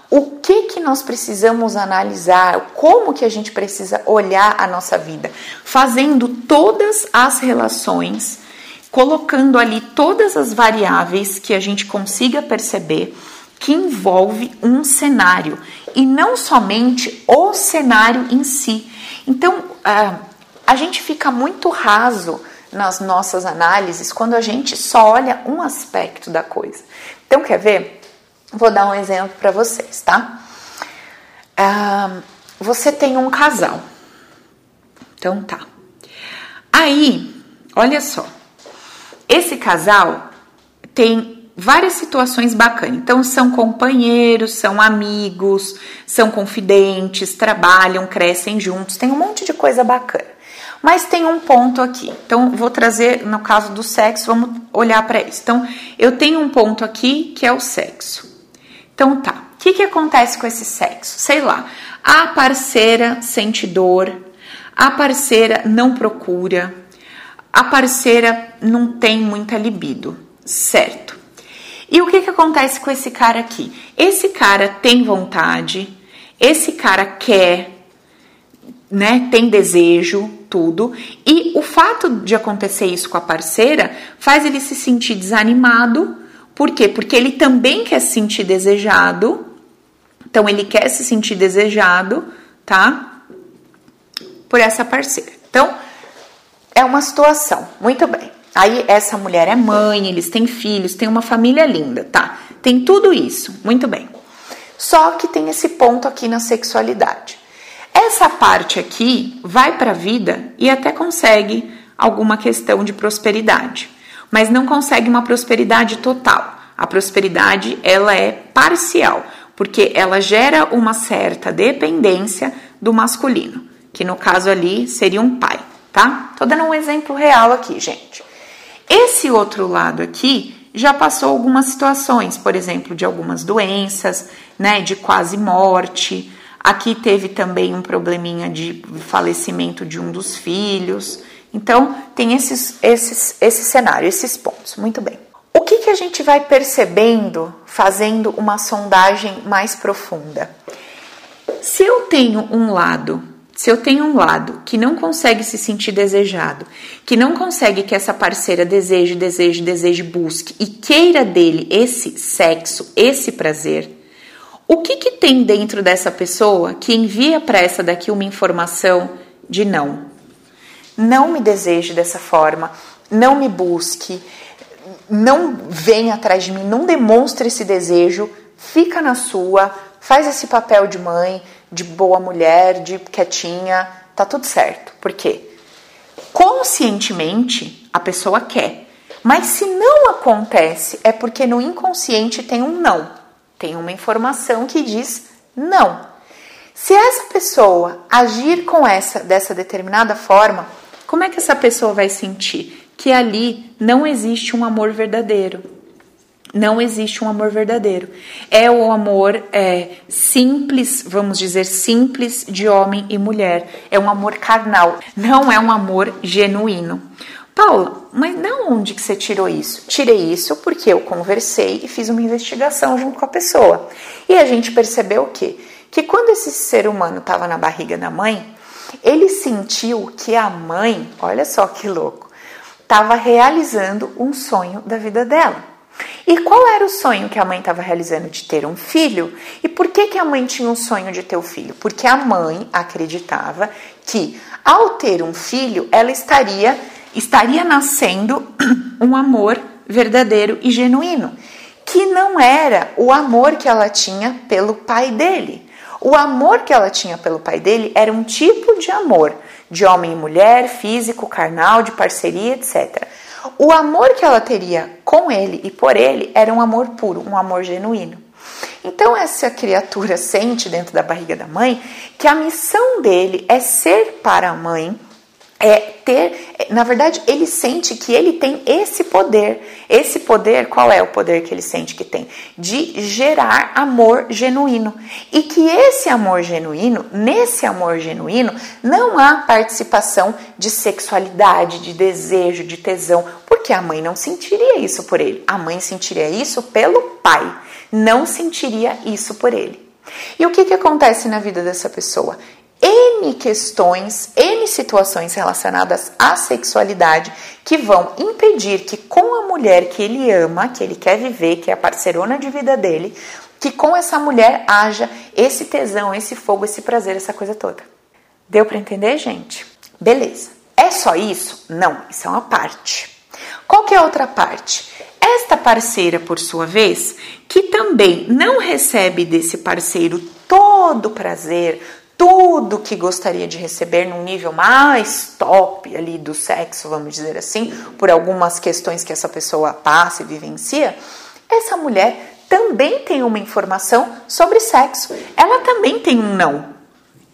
o que que nós precisamos analisar, como que a gente precisa olhar a nossa vida, fazendo todas as relações colocando ali todas as variáveis que a gente consiga perceber que envolve um cenário e não somente o cenário em si. Então, a gente fica muito raso nas nossas análises quando a gente só olha um aspecto da coisa. Então, quer ver? Vou dar um exemplo para vocês, tá? você tem um casal. Então, tá. Aí, olha só. Esse casal tem várias situações bacanas. Então, são companheiros, são amigos, são confidentes, trabalham, crescem juntos, tem um monte de coisa bacana. Mas tem um ponto aqui. Então, vou trazer, no caso do sexo, vamos olhar para isso. Então, eu tenho um ponto aqui que é o sexo. Então, tá. O que, que acontece com esse sexo? Sei lá. A parceira sente dor, a parceira não procura, a parceira não tem muita libido, certo? E o que, que acontece com esse cara aqui? Esse cara tem vontade, esse cara quer, né? Tem desejo, tudo. E o fato de acontecer isso com a parceira faz ele se sentir desanimado. Por quê? Porque ele também quer se sentir desejado. Então ele quer se sentir desejado, tá? por essa parceira. Então, é uma situação. Muito bem. Aí essa mulher é mãe, eles têm filhos, tem uma família linda, tá? Tem tudo isso. Muito bem. Só que tem esse ponto aqui na sexualidade. Essa parte aqui vai para a vida e até consegue alguma questão de prosperidade, mas não consegue uma prosperidade total. A prosperidade ela é parcial, porque ela gera uma certa dependência do masculino, que no caso ali seria um pai, tá? Tô dando um exemplo real aqui, gente. Esse outro lado aqui já passou algumas situações, por exemplo, de algumas doenças, né, de quase morte. Aqui teve também um probleminha de falecimento de um dos filhos. Então, tem esses, esses, esse cenário, esses pontos. Muito bem. O que, que a gente vai percebendo fazendo uma sondagem mais profunda? Se eu tenho um lado, se eu tenho um lado que não consegue se sentir desejado, que não consegue que essa parceira deseje, deseje, deseje, busque e queira dele esse sexo, esse prazer, o que, que tem dentro dessa pessoa que envia para essa daqui uma informação de não? Não me deseje dessa forma, não me busque, não venha atrás de mim, não demonstre esse desejo, fica na sua, faz esse papel de mãe, de boa mulher, de quietinha, tá tudo certo. Por quê? Conscientemente a pessoa quer, mas se não acontece é porque no inconsciente tem um não, tem uma informação que diz não. Se essa pessoa agir com essa dessa determinada forma, como é que essa pessoa vai sentir? que ali não existe um amor verdadeiro. Não existe um amor verdadeiro. É o amor é, simples, vamos dizer, simples de homem e mulher. É um amor carnal. Não é um amor genuíno. Paula, mas de onde que você tirou isso? Tirei isso porque eu conversei e fiz uma investigação junto com a pessoa. E a gente percebeu o quê? Que quando esse ser humano estava na barriga da mãe, ele sentiu que a mãe, olha só que louco, estava realizando um sonho da vida dela. E qual era o sonho que a mãe estava realizando de ter um filho? E por que, que a mãe tinha um sonho de ter o um filho? Porque a mãe acreditava que ao ter um filho, ela estaria estaria nascendo um amor verdadeiro e genuíno, que não era o amor que ela tinha pelo pai dele. O amor que ela tinha pelo pai dele era um tipo de amor de homem e mulher, físico, carnal, de parceria, etc. O amor que ela teria com ele e por ele era um amor puro, um amor genuíno. Então, essa criatura sente dentro da barriga da mãe que a missão dele é ser para a mãe é ter, na verdade, ele sente que ele tem esse poder. Esse poder, qual é o poder que ele sente que tem? De gerar amor genuíno. E que esse amor genuíno, nesse amor genuíno, não há participação de sexualidade, de desejo, de tesão, porque a mãe não sentiria isso por ele. A mãe sentiria isso pelo pai, não sentiria isso por ele. E o que, que acontece na vida dessa pessoa? N questões, N situações relacionadas à sexualidade que vão impedir que com a mulher que ele ama, que ele quer viver, que é a parceirona de vida dele, que com essa mulher haja esse tesão, esse fogo, esse prazer, essa coisa toda. Deu para entender, gente? Beleza. É só isso? Não, isso é uma parte. Qual que é a outra parte? Esta parceira, por sua vez, que também não recebe desse parceiro todo o prazer, tudo que gostaria de receber num nível mais top ali do sexo, vamos dizer assim, por algumas questões que essa pessoa passa e vivencia, essa mulher também tem uma informação sobre sexo. Ela também tem um não.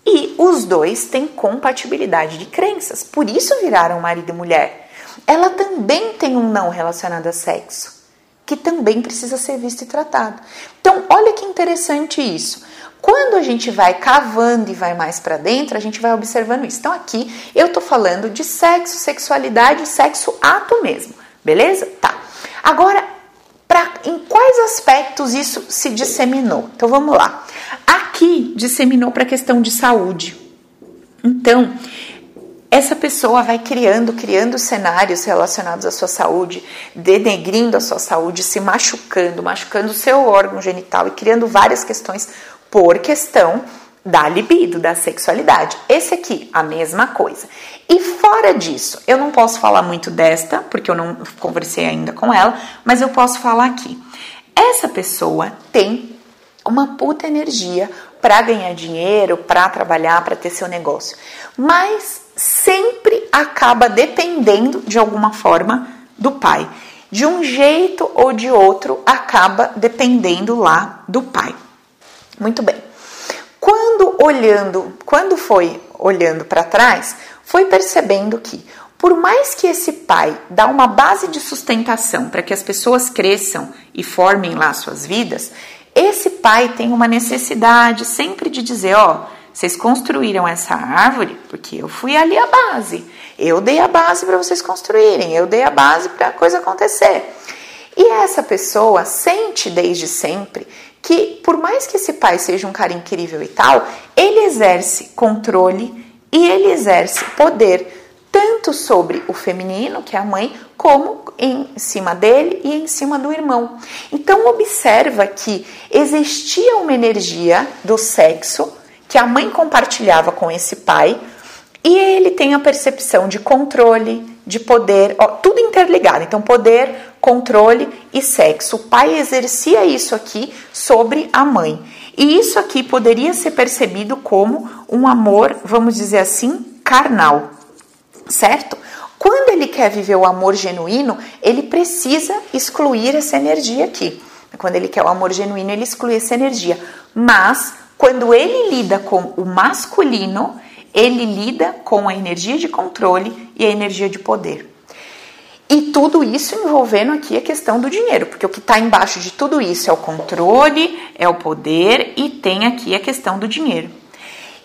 E os dois têm compatibilidade de crenças, por isso viraram marido e mulher. Ela também tem um não relacionado a sexo, que também precisa ser visto e tratado. Então, olha que interessante isso. Quando a gente vai cavando e vai mais para dentro, a gente vai observando isso. Então aqui eu tô falando de sexo, sexualidade, sexo ato mesmo, beleza? Tá. Agora, pra, em quais aspectos isso se disseminou? Então vamos lá. Aqui disseminou para a questão de saúde. Então, essa pessoa vai criando, criando cenários relacionados à sua saúde, denegrindo a sua saúde, se machucando, machucando o seu órgão genital e criando várias questões por questão da libido, da sexualidade. Esse aqui, a mesma coisa. E fora disso, eu não posso falar muito desta, porque eu não conversei ainda com ela, mas eu posso falar aqui. Essa pessoa tem uma puta energia para ganhar dinheiro, para trabalhar, para ter seu negócio, mas sempre acaba dependendo de alguma forma do pai. De um jeito ou de outro, acaba dependendo lá do pai. Muito bem. Quando olhando, quando foi olhando para trás, foi percebendo que por mais que esse pai dá uma base de sustentação para que as pessoas cresçam e formem lá suas vidas, esse pai tem uma necessidade sempre de dizer, ó, vocês construíram essa árvore porque eu fui ali a base. Eu dei a base para vocês construírem, eu dei a base para a coisa acontecer. E essa pessoa sente desde sempre que, por mais que esse pai seja um cara incrível e tal, ele exerce controle e ele exerce poder tanto sobre o feminino, que é a mãe, como em cima dele e em cima do irmão. Então observa que existia uma energia do sexo que a mãe compartilhava com esse pai, e ele tem a percepção de controle, de poder, ó, tudo interligado. Então, poder, controle e sexo. O pai exercia isso aqui sobre a mãe. E isso aqui poderia ser percebido como um amor, vamos dizer assim, carnal certo? Quando ele quer viver o amor genuíno, ele precisa excluir essa energia aqui. Quando ele quer o amor genuíno, ele exclui essa energia. Mas quando ele lida com o masculino, ele lida com a energia de controle e a energia de poder. E tudo isso envolvendo aqui a questão do dinheiro, porque o que está embaixo de tudo isso é o controle, é o poder e tem aqui a questão do dinheiro.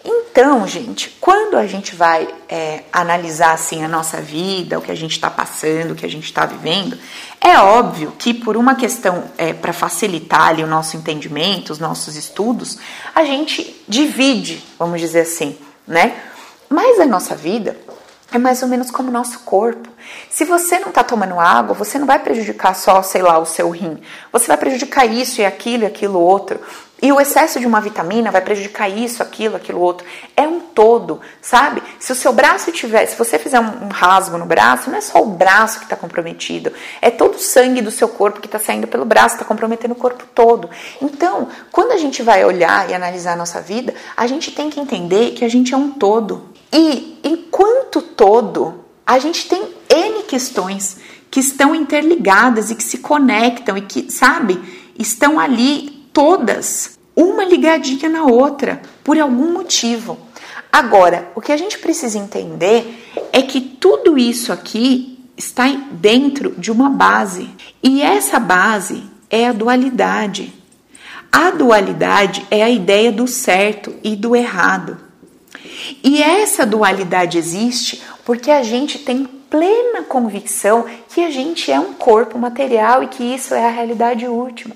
Então, gente, quando a gente vai é, analisar assim a nossa vida, o que a gente está passando, o que a gente está vivendo, é óbvio que por uma questão é, para facilitar ali o nosso entendimento, os nossos estudos, a gente divide, vamos dizer assim, né? Mas a nossa vida é mais ou menos como o nosso corpo. Se você não está tomando água, você não vai prejudicar só, sei lá, o seu rim. Você vai prejudicar isso e aquilo e aquilo outro. E o excesso de uma vitamina vai prejudicar isso, aquilo, aquilo outro. É um todo, sabe? Se o seu braço tiver, se você fizer um, rasgo no braço, não é só o braço que está comprometido, é todo o sangue do seu corpo que está saindo pelo braço, está comprometendo o corpo todo. Então, quando a gente vai olhar e analisar a nossa vida, a gente tem que entender que a gente é um todo. E enquanto todo, a gente tem N questões que estão interligadas e que se conectam e que, sabe, estão ali todas, uma ligadinha na outra, por algum motivo. Agora, o que a gente precisa entender é que tudo isso aqui está dentro de uma base, e essa base é a dualidade. A dualidade é a ideia do certo e do errado. E essa dualidade existe porque a gente tem plena convicção que a gente é um corpo material e que isso é a realidade última.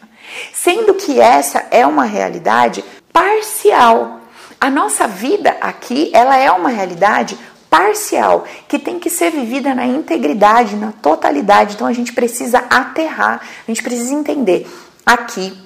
Sendo que essa é uma realidade parcial. A nossa vida aqui, ela é uma realidade parcial, que tem que ser vivida na integridade, na totalidade. Então a gente precisa aterrar, a gente precisa entender. Aqui,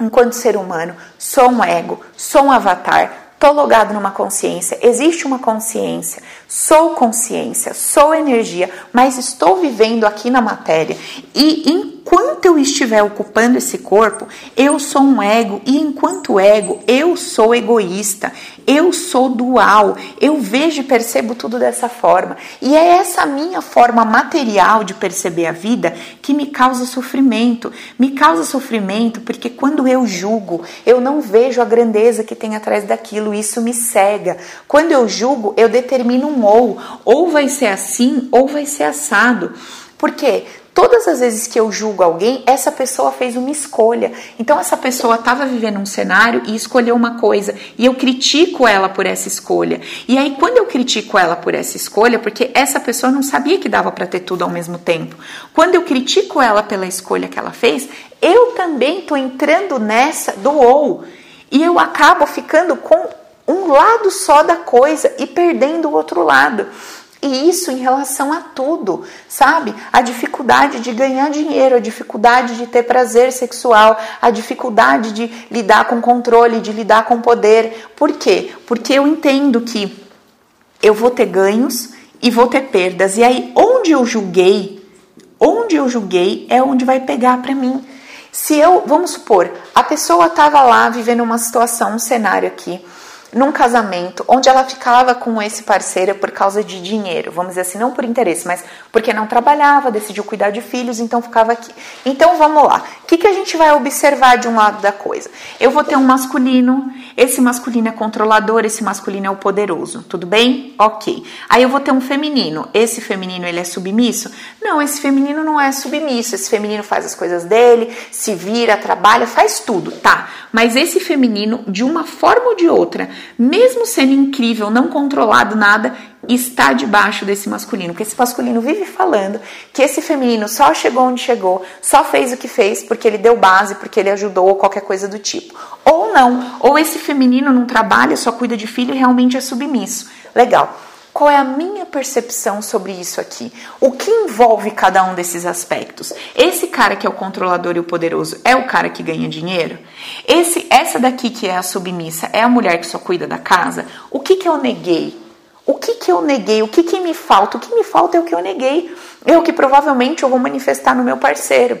enquanto ser humano, sou um ego, sou um avatar, estou logado numa consciência, existe uma consciência, sou consciência, sou energia, mas estou vivendo aqui na matéria. E enquanto eu estiver ocupando esse corpo, eu sou um ego, e enquanto ego, eu sou egoísta, eu sou dual, eu vejo e percebo tudo dessa forma. E é essa minha forma material de perceber a vida que me causa sofrimento. Me causa sofrimento porque quando eu julgo, eu não vejo a grandeza que tem atrás daquilo, isso me cega. Quando eu julgo, eu determino um ou, ou vai ser assim ou vai ser assado. Por quê? Todas as vezes que eu julgo alguém, essa pessoa fez uma escolha. Então, essa pessoa estava vivendo um cenário e escolheu uma coisa. E eu critico ela por essa escolha. E aí, quando eu critico ela por essa escolha, porque essa pessoa não sabia que dava para ter tudo ao mesmo tempo. Quando eu critico ela pela escolha que ela fez, eu também estou entrando nessa do ou. E eu acabo ficando com um lado só da coisa e perdendo o outro lado. E isso em relação a tudo, sabe? A dificuldade de ganhar dinheiro, a dificuldade de ter prazer sexual, a dificuldade de lidar com controle, de lidar com poder. Por quê? Porque eu entendo que eu vou ter ganhos e vou ter perdas. E aí, onde eu julguei, onde eu julguei é onde vai pegar para mim. Se eu, vamos supor, a pessoa estava lá vivendo uma situação, um cenário aqui, num casamento onde ela ficava com esse parceiro por causa de dinheiro, vamos dizer assim, não por interesse, mas porque não trabalhava, decidiu cuidar de filhos, então ficava aqui. Então vamos lá, o que, que a gente vai observar de um lado da coisa? Eu vou ter um masculino, esse masculino é controlador, esse masculino é o poderoso, tudo bem? Ok. Aí eu vou ter um feminino, esse feminino ele é submisso? Não, esse feminino não é submisso, esse feminino faz as coisas dele, se vira, trabalha, faz tudo, tá? Mas esse feminino, de uma forma ou de outra, mesmo sendo incrível, não controlado nada, está debaixo desse masculino. Porque esse masculino vive falando que esse feminino só chegou onde chegou, só fez o que fez porque ele deu base, porque ele ajudou ou qualquer coisa do tipo. Ou não, ou esse feminino não trabalha, só cuida de filho e realmente é submisso. Legal. Qual é a minha percepção sobre isso aqui? O que envolve cada um desses aspectos? Esse cara que é o controlador e o poderoso é o cara que ganha dinheiro? Esse, essa daqui que é a submissa é a mulher que só cuida da casa? O que, que eu neguei? O que, que eu neguei? O que, que me falta? O que me falta é o que eu neguei. É o que provavelmente eu vou manifestar no meu parceiro.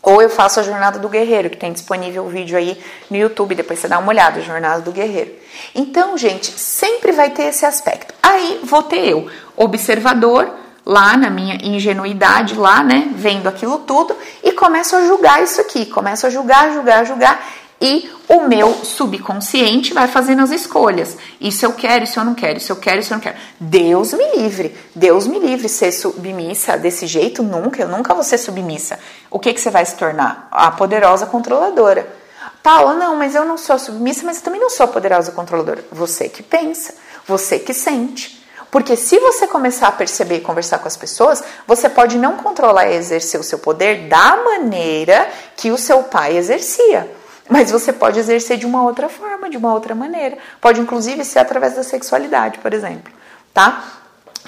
Ou eu faço a Jornada do Guerreiro, que tem disponível o vídeo aí no YouTube, depois você dá uma olhada, Jornada do Guerreiro. Então, gente, sempre vai ter esse aspecto. Aí vou ter eu, observador, lá na minha ingenuidade, lá, né, vendo aquilo tudo, e começo a julgar isso aqui, começo a julgar, julgar, julgar, e o meu subconsciente vai fazendo as escolhas. Isso eu quero, isso eu não quero, isso eu quero, isso eu não quero. Deus me livre, Deus me livre ser submissa desse jeito, nunca, eu nunca vou ser submissa. O que, que você vai se tornar? A poderosa controladora. Paula, não, mas eu não sou submissa, mas eu também não sou a poderosa controladora. Você que pensa, você que sente. Porque se você começar a perceber e conversar com as pessoas, você pode não controlar e exercer o seu poder da maneira que o seu pai exercia. Mas você pode exercer de uma outra forma, de uma outra maneira. Pode inclusive ser através da sexualidade, por exemplo, tá?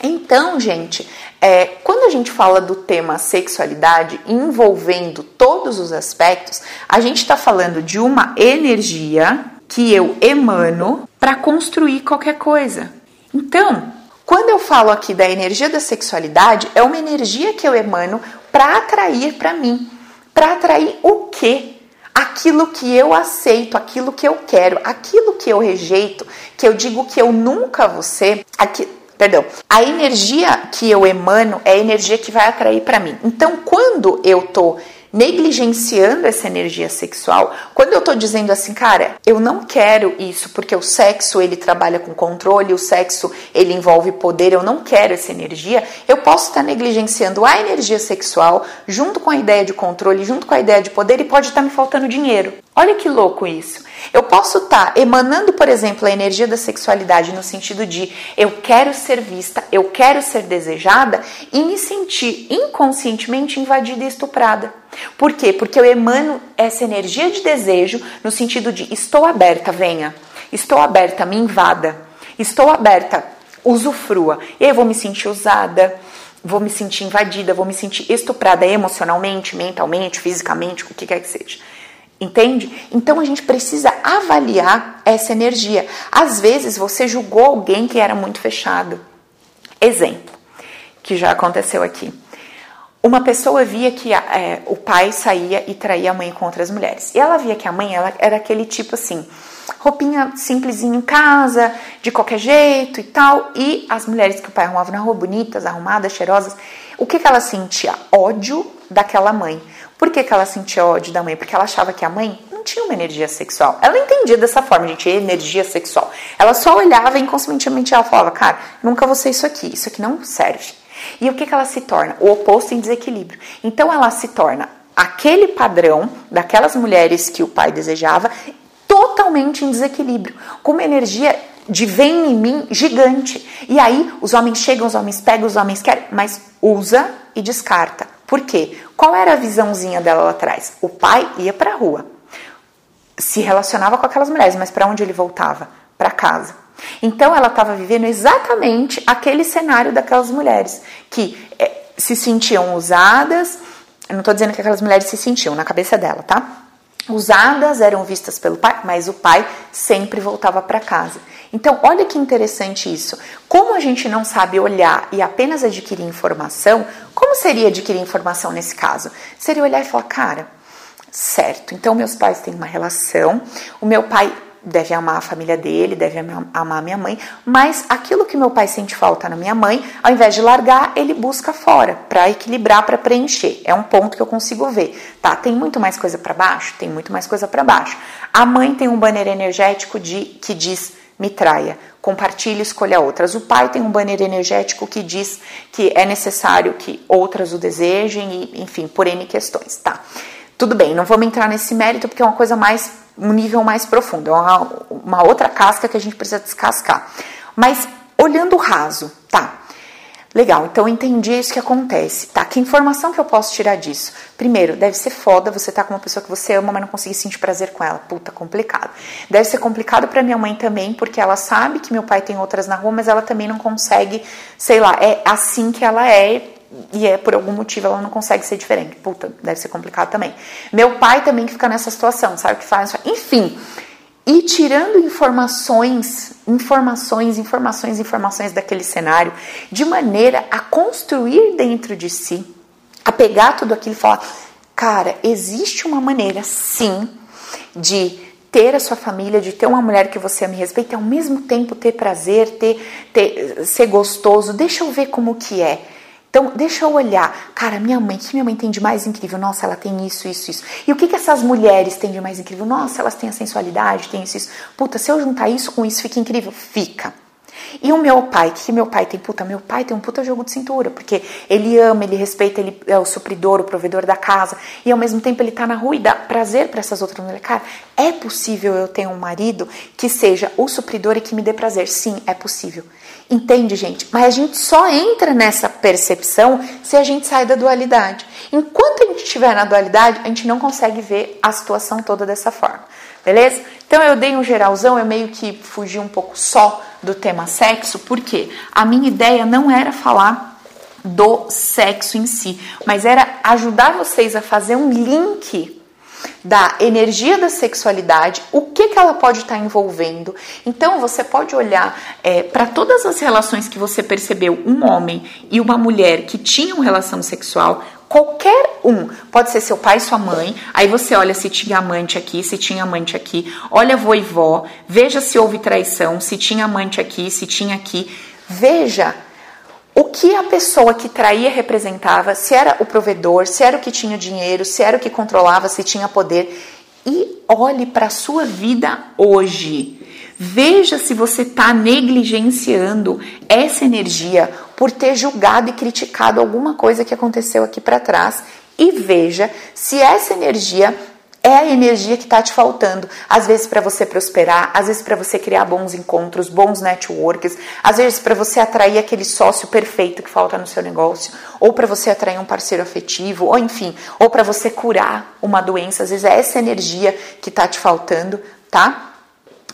Então, gente, é, quando a gente fala do tema sexualidade envolvendo todos os aspectos, a gente está falando de uma energia que eu emano para construir qualquer coisa. Então, quando eu falo aqui da energia da sexualidade, é uma energia que eu emano para atrair para mim. Para atrair o quê? Aquilo que eu aceito, aquilo que eu quero, aquilo que eu rejeito, que eu digo que eu nunca vou ser, aqui, perdão, a energia que eu emano é a energia que vai atrair para mim. Então, quando eu tô negligenciando essa energia sexual, quando eu tô dizendo assim, cara, eu não quero isso porque o sexo ele trabalha com controle, o sexo ele envolve poder, eu não quero essa energia, eu posso estar negligenciando a energia sexual junto com a ideia de controle, junto com a ideia de poder e pode estar me faltando dinheiro. Olha que louco isso. Eu posso estar emanando, por exemplo, a energia da sexualidade no sentido de eu quero ser vista, eu quero ser desejada e me sentir inconscientemente invadida e estuprada. Por quê? Porque eu emano essa energia de desejo no sentido de estou aberta, venha. Estou aberta, me invada. Estou aberta, usufrua. E eu vou me sentir usada, vou me sentir invadida, vou me sentir estuprada emocionalmente, mentalmente, fisicamente, o que quer que seja. Entende? Então a gente precisa avaliar essa energia. Às vezes você julgou alguém que era muito fechado. Exemplo, que já aconteceu aqui. Uma pessoa via que é, o pai saía e traía a mãe com outras mulheres. E ela via que a mãe ela era aquele tipo assim, roupinha simplesinha em casa, de qualquer jeito e tal. E as mulheres que o pai arrumava na rua, bonitas, arrumadas, cheirosas, o que, que ela sentia? Ódio daquela mãe. Por que, que ela sentia ódio da mãe? Porque ela achava que a mãe não tinha uma energia sexual. Ela entendia dessa forma, gente, energia sexual. Ela só olhava e inconscientemente ela falava, cara, nunca vou ser isso aqui, isso aqui não serve. E o que, que ela se torna? O oposto em desequilíbrio. Então ela se torna aquele padrão daquelas mulheres que o pai desejava, totalmente em desequilíbrio, com uma energia de vem em mim gigante. E aí os homens chegam, os homens pegam, os homens querem, mas usa e descarta. Por quê? Qual era a visãozinha dela lá atrás? O pai ia para a rua, se relacionava com aquelas mulheres, mas para onde ele voltava? para casa. Então ela estava vivendo exatamente aquele cenário daquelas mulheres que é, se sentiam usadas. Eu não estou dizendo que aquelas mulheres se sentiam na cabeça dela, tá? Usadas eram vistas pelo pai, mas o pai sempre voltava para casa. Então, olha que interessante isso. Como a gente não sabe olhar e apenas adquirir informação, como seria adquirir informação nesse caso? Seria olhar e falar, cara, certo, então meus pais têm uma relação, o meu pai deve amar a família dele, deve amar minha mãe, mas aquilo que meu pai sente falta na minha mãe, ao invés de largar, ele busca fora para equilibrar, para preencher. É um ponto que eu consigo ver, tá? Tem muito mais coisa para baixo, tem muito mais coisa para baixo. A mãe tem um banner energético de que diz me traia, compartilhe, escolha outras. O pai tem um banner energético que diz que é necessário que outras o desejem e, enfim, por N questões, tá? Tudo bem, não vamos entrar nesse mérito porque é uma coisa mais, um nível mais profundo, é uma, uma outra casca que a gente precisa descascar. Mas olhando raso, tá? Legal, então entendi isso que acontece, tá? Que informação que eu posso tirar disso? Primeiro, deve ser foda você tá com uma pessoa que você ama, mas não conseguir sentir prazer com ela. Puta, complicado. Deve ser complicado para minha mãe também, porque ela sabe que meu pai tem outras na rua, mas ela também não consegue, sei lá, é assim que ela é, e é por algum motivo ela não consegue ser diferente. Puta, deve ser complicado também. Meu pai também que fica nessa situação, sabe o que faz? Enfim, e tirando informações, informações, informações, informações daquele cenário, de maneira a construir dentro de si, a pegar tudo aquilo e falar: cara, existe uma maneira sim de ter a sua família, de ter uma mulher que você me respeita ao mesmo tempo ter prazer, ter, ter ser gostoso. Deixa eu ver como que é. Então, deixa eu olhar. Cara, minha mãe, o que minha mãe tem de mais incrível? Nossa, ela tem isso, isso, isso. E o que, que essas mulheres têm de mais incrível? Nossa, elas têm a sensualidade, têm isso, isso. Puta, se eu juntar isso com isso, fica incrível? Fica. E o meu pai, o que meu pai tem? Puta, meu pai tem um puta jogo de cintura, porque ele ama, ele respeita, ele é o supridor, o provedor da casa, e ao mesmo tempo ele tá na rua e dá prazer para essas outras mulheres. Cara, é possível eu ter um marido que seja o supridor e que me dê prazer? Sim, é possível. Entende, gente? Mas a gente só entra nessa percepção se a gente sai da dualidade. Enquanto a gente estiver na dualidade, a gente não consegue ver a situação toda dessa forma. Beleza? Então eu dei um geralzão, eu meio que fugi um pouco só do tema sexo, porque a minha ideia não era falar do sexo em si, mas era ajudar vocês a fazer um link da energia da sexualidade, o que, que ela pode estar tá envolvendo. Então você pode olhar é, para todas as relações que você percebeu, um homem e uma mulher que tinham relação sexual, qualquer um, pode ser seu pai sua mãe, aí você olha se tinha amante aqui, se tinha amante aqui, olha vô e vó, veja se houve traição, se tinha amante aqui, se tinha aqui, veja o que a pessoa que traía representava, se era o provedor, se era o que tinha dinheiro, se era o que controlava, se tinha poder. E olhe para a sua vida hoje. Veja se você está negligenciando essa energia por ter julgado e criticado alguma coisa que aconteceu aqui para trás. E veja se essa energia é a energia que está te faltando, às vezes para você prosperar, às vezes para você criar bons encontros, bons networks, às vezes para você atrair aquele sócio perfeito que falta no seu negócio, ou para você atrair um parceiro afetivo, ou enfim, ou para você curar uma doença, às vezes é essa energia que está te faltando, tá?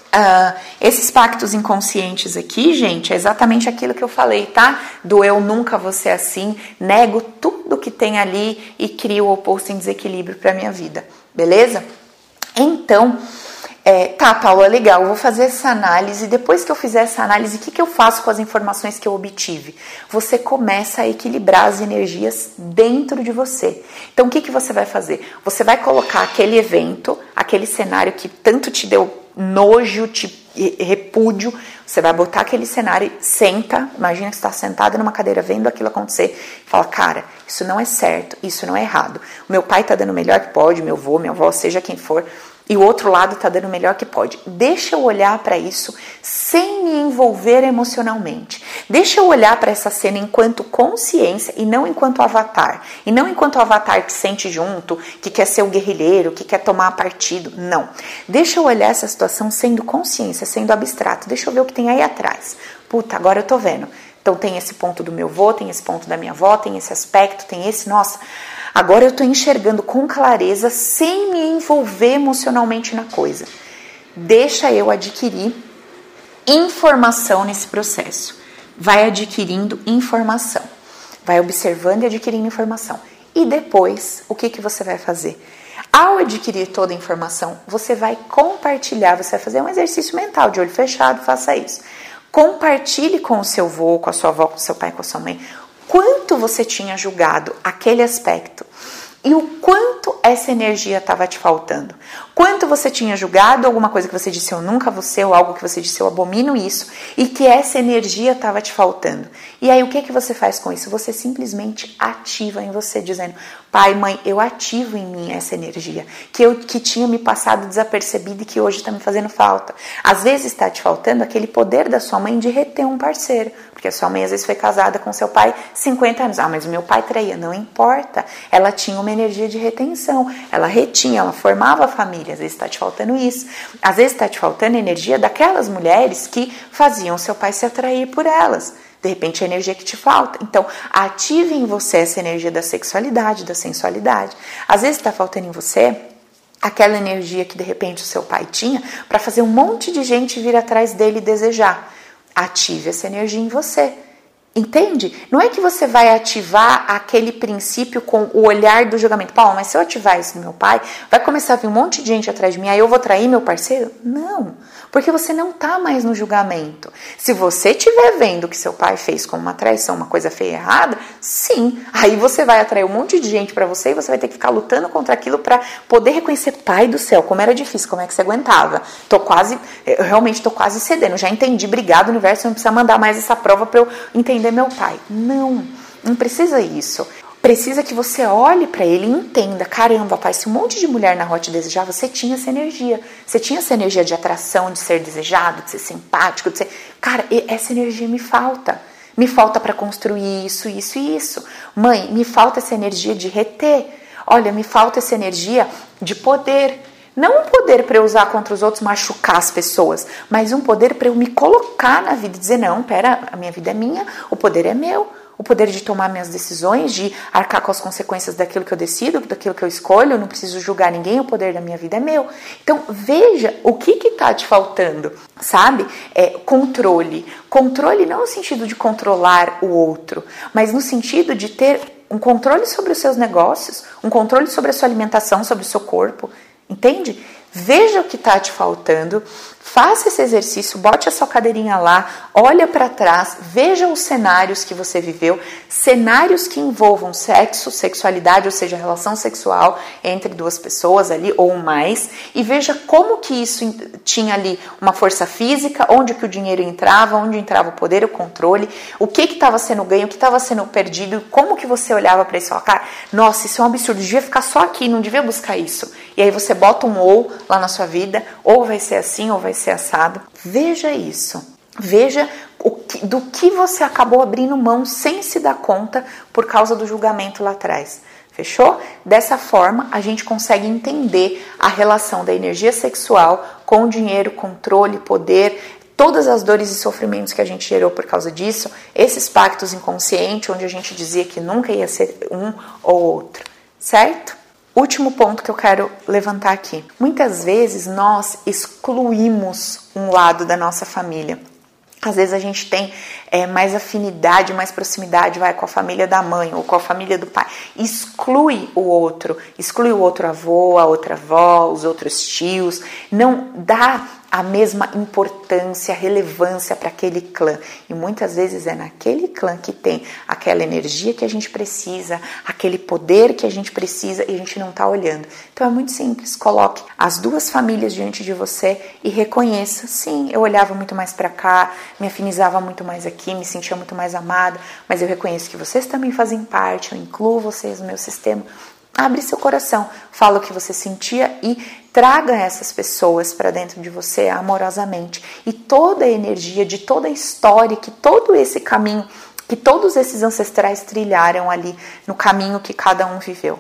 Uh, esses pactos inconscientes aqui, gente, é exatamente aquilo que eu falei, tá? Do eu nunca vou ser assim, nego tudo que tem ali e crio o oposto em desequilíbrio para minha vida beleza? Então, é, tá, Paula, legal, vou fazer essa análise. Depois que eu fizer essa análise, o que, que eu faço com as informações que eu obtive? Você começa a equilibrar as energias dentro de você. Então, o que, que você vai fazer? Você vai colocar aquele evento, aquele cenário que tanto te deu nojo, te repúdio, você vai botar aquele cenário, senta, imagina que está sentado numa cadeira vendo aquilo acontecer, e fala, cara, isso não é certo, isso não é errado. Meu pai está dando o melhor que pode, meu avô, minha avó, seja quem for, e o outro lado está dando o melhor que pode. Deixa eu olhar para isso sem me envolver emocionalmente. Deixa eu olhar para essa cena enquanto consciência e não enquanto avatar. E não enquanto avatar que sente junto, que quer ser o guerrilheiro, que quer tomar partido. Não. Deixa eu olhar essa situação sendo consciência, sendo abstrato. Deixa eu ver o que tem aí atrás. Puta, agora eu tô vendo. Então tem esse ponto do meu avô, tem esse ponto da minha avó, tem esse aspecto, tem esse, nossa, Agora eu estou enxergando com clareza sem me envolver emocionalmente na coisa. Deixa eu adquirir informação nesse processo. Vai adquirindo informação. Vai observando e adquirindo informação. E depois, o que, que você vai fazer? Ao adquirir toda a informação, você vai compartilhar, você vai fazer um exercício mental de olho fechado, faça isso. Compartilhe com o seu avô, com a sua avó, com o seu pai, com a sua mãe, quanto você tinha julgado aquele aspecto e o quanto essa energia estava te faltando. Quanto você tinha julgado alguma coisa que você disse eu nunca vou ser, ou algo que você disse eu abomino isso, e que essa energia estava te faltando. E aí o que, que você faz com isso? Você simplesmente ativa em você, dizendo: Pai, mãe, eu ativo em mim essa energia que eu que tinha me passado desapercebida e que hoje está me fazendo falta. Às vezes está te faltando aquele poder da sua mãe de reter um parceiro, porque sua mãe às vezes foi casada com seu pai 50 anos. Ah, mas o meu pai traía. Não importa. Ela tinha uma energia de retenção. Ela retinha, ela formava a família. Às vezes está te faltando isso. Às vezes está te faltando energia daquelas mulheres que faziam seu pai se atrair por elas. De repente, a energia que te falta. Então, ative em você essa energia da sexualidade, da sensualidade. Às vezes está faltando em você aquela energia que de repente o seu pai tinha para fazer um monte de gente vir atrás dele e desejar. Ative essa energia em você. Entende? Não é que você vai ativar aquele princípio com o olhar do julgamento. Paulo, mas se eu ativar isso no meu pai, vai começar a vir um monte de gente atrás de mim, aí eu vou trair meu parceiro? Não, porque você não está mais no julgamento. Se você estiver vendo que seu pai fez como uma traição, uma coisa feia e errada, sim, aí você vai atrair um monte de gente para você e você vai ter que ficar lutando contra aquilo para poder reconhecer, pai do céu, como era difícil, como é que você aguentava. Tô quase, eu realmente tô quase cedendo, já entendi, obrigado universo, não precisa mandar mais essa prova para eu entender meu pai. Não, não precisa isso. Precisa que você olhe para ele e entenda: caramba, pai, se um monte de mulher na rua te desejar, você tinha essa energia. Você tinha essa energia de atração, de ser desejado, de ser simpático, de ser. Cara, essa energia me falta. Me falta para construir isso, isso e isso. Mãe, me falta essa energia de reter. Olha, me falta essa energia de poder. Não um poder para eu usar contra os outros, machucar as pessoas, mas um poder para eu me colocar na vida e dizer: não, pera, a minha vida é minha, o poder é meu. O poder de tomar minhas decisões, de arcar com as consequências daquilo que eu decido, daquilo que eu escolho, eu não preciso julgar ninguém, o poder da minha vida é meu. Então, veja o que está te faltando, sabe? É controle. Controle não no sentido de controlar o outro, mas no sentido de ter um controle sobre os seus negócios, um controle sobre a sua alimentação, sobre o seu corpo, Entende? Veja o que está te faltando, faça esse exercício, bote a sua cadeirinha lá, olha para trás, veja os cenários que você viveu, cenários que envolvam sexo, sexualidade, ou seja, relação sexual entre duas pessoas ali ou mais, e veja como que isso tinha ali uma força física, onde que o dinheiro entrava, onde entrava o poder, o controle, o que que estava sendo ganho, o que estava sendo perdido, como que você olhava para isso falava, cara, nossa, isso é um absurdo, devia ficar só aqui, não devia buscar isso. E aí você bota um ou lá na sua vida, ou vai ser assim ou vai ser assado. Veja isso. Veja que, do que você acabou abrindo mão sem se dar conta por causa do julgamento lá atrás. Fechou? Dessa forma, a gente consegue entender a relação da energia sexual com dinheiro, controle, poder, todas as dores e sofrimentos que a gente gerou por causa disso, esses pactos inconscientes, onde a gente dizia que nunca ia ser um ou outro, certo? Último ponto que eu quero levantar aqui. Muitas vezes nós excluímos um lado da nossa família. Às vezes a gente tem é, mais afinidade, mais proximidade, vai com a família da mãe ou com a família do pai. Exclui o outro, exclui o outro avô, a outra avó, os outros tios. Não dá a mesma importância, relevância para aquele clã. E muitas vezes é naquele clã que tem aquela energia que a gente precisa, aquele poder que a gente precisa e a gente não está olhando. Então é muito simples, coloque as duas famílias diante de você e reconheça, sim, eu olhava muito mais para cá, me afinizava muito mais aqui, me sentia muito mais amada, mas eu reconheço que vocês também fazem parte, eu incluo vocês no meu sistema. Abre seu coração, fala o que você sentia e traga essas pessoas para dentro de você amorosamente. E toda a energia de toda a história, que todo esse caminho, que todos esses ancestrais trilharam ali no caminho que cada um viveu.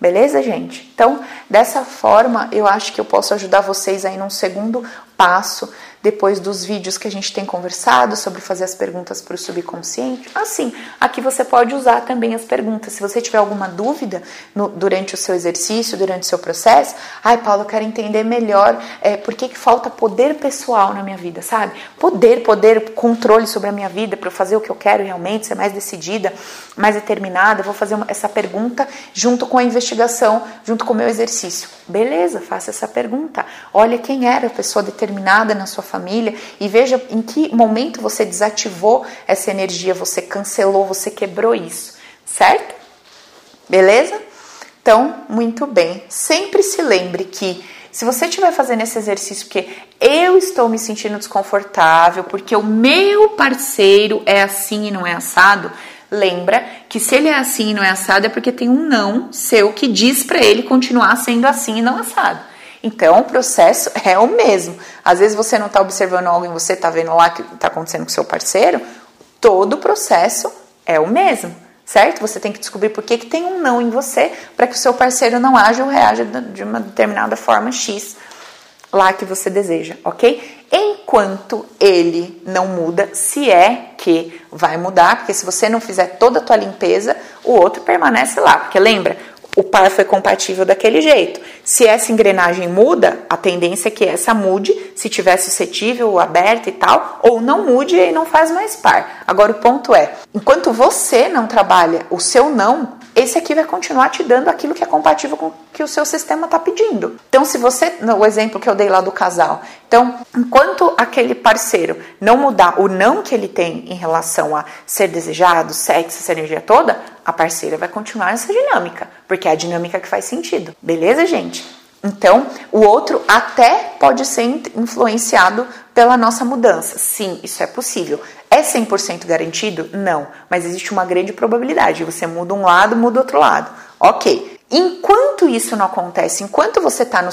Beleza, gente? Então, dessa forma, eu acho que eu posso ajudar vocês aí num segundo passo depois dos vídeos que a gente tem conversado sobre fazer as perguntas para o subconsciente. Assim, aqui você pode usar também as perguntas. Se você tiver alguma dúvida no, durante o seu exercício, durante o seu processo, ai, Paulo, eu quero entender melhor é, por que, que falta poder pessoal na minha vida, sabe? Poder, poder, controle sobre a minha vida para eu fazer o que eu quero realmente, ser mais decidida, mais determinada. Eu vou fazer uma, essa pergunta junto com a investigação, junto com o meu exercício. Beleza, faça essa pergunta. Olha quem era a pessoa determinada na sua família família e veja em que momento você desativou essa energia, você cancelou, você quebrou isso, certo? Beleza? Então, muito bem. Sempre se lembre que se você estiver fazendo esse exercício porque eu estou me sentindo desconfortável, porque o meu parceiro é assim e não é assado, lembra que se ele é assim e não é assado é porque tem um não seu que diz para ele continuar sendo assim e não assado. Então, o processo é o mesmo. Às vezes você não está observando algo e você está vendo lá que está acontecendo com seu parceiro. Todo o processo é o mesmo, certo? Você tem que descobrir por que, que tem um não em você para que o seu parceiro não age ou reaja de uma determinada forma X lá que você deseja, ok? Enquanto ele não muda, se é que vai mudar, porque se você não fizer toda a tua limpeza, o outro permanece lá. Porque lembra, o par foi compatível daquele jeito. Se essa engrenagem muda, a tendência é que essa mude, se tiver suscetível, aberta e tal, ou não mude e não faz mais par. Agora o ponto é, enquanto você não trabalha o seu não, esse aqui vai continuar te dando aquilo que é compatível com o que o seu sistema está pedindo. Então, se você, no exemplo que eu dei lá do casal, então, enquanto aquele parceiro não mudar o não que ele tem em relação a ser desejado, sexo, essa energia toda, a parceira vai continuar nessa dinâmica, porque é a dinâmica que faz sentido. Beleza, gente? Então, o outro até pode ser influenciado pela nossa mudança. Sim, isso é possível. É 100% garantido? Não, mas existe uma grande probabilidade. Você muda um lado, muda outro lado. Ok. Enquanto isso não acontece, enquanto você está na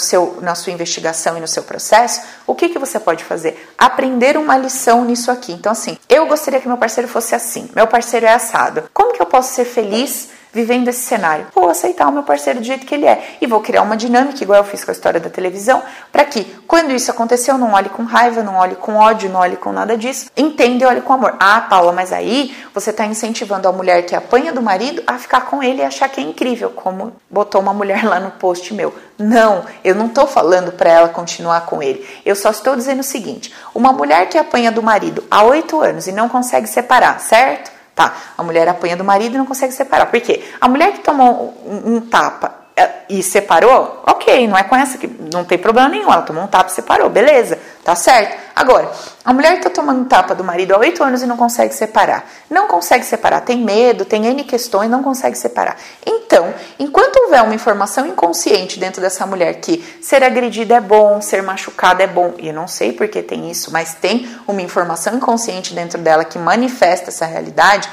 sua investigação e no seu processo, o que, que você pode fazer? Aprender uma lição nisso aqui. Então, assim, eu gostaria que meu parceiro fosse assim, meu parceiro é assado. Como que eu posso ser feliz vivendo esse cenário? Vou aceitar o meu parceiro do jeito que ele é e vou criar uma dinâmica, igual eu fiz com a história da televisão, para que quando isso aconteceu, não olhe com raiva, não olhe com ódio, não olhe com nada disso, entenda e olhe com amor. Ah, Paula, mas aí você está incentivando a mulher que apanha do marido a ficar com ele e achar que é incrível, como botou uma mulher lá no post meu. Não, eu não estou falando para ela continuar com ele. Eu só estou dizendo o seguinte: uma mulher que apanha do marido há oito anos e não consegue separar, certo? Tá, a mulher apanha do marido e não consegue separar. Por quê? A mulher que tomou um, um tapa e separou, ok, não é com essa que não tem problema nenhum, ela tomou um tapa e separou, beleza, tá certo. Agora, a mulher tá tomando tapa do marido há oito anos e não consegue separar, não consegue separar, tem medo, tem N questões, não consegue separar. Então, enquanto houver uma informação inconsciente dentro dessa mulher que ser agredida é bom, ser machucada é bom, e eu não sei porque tem isso, mas tem uma informação inconsciente dentro dela que manifesta essa realidade,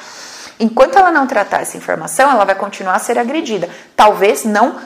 Enquanto ela não tratar essa informação, ela vai continuar a ser agredida. Talvez não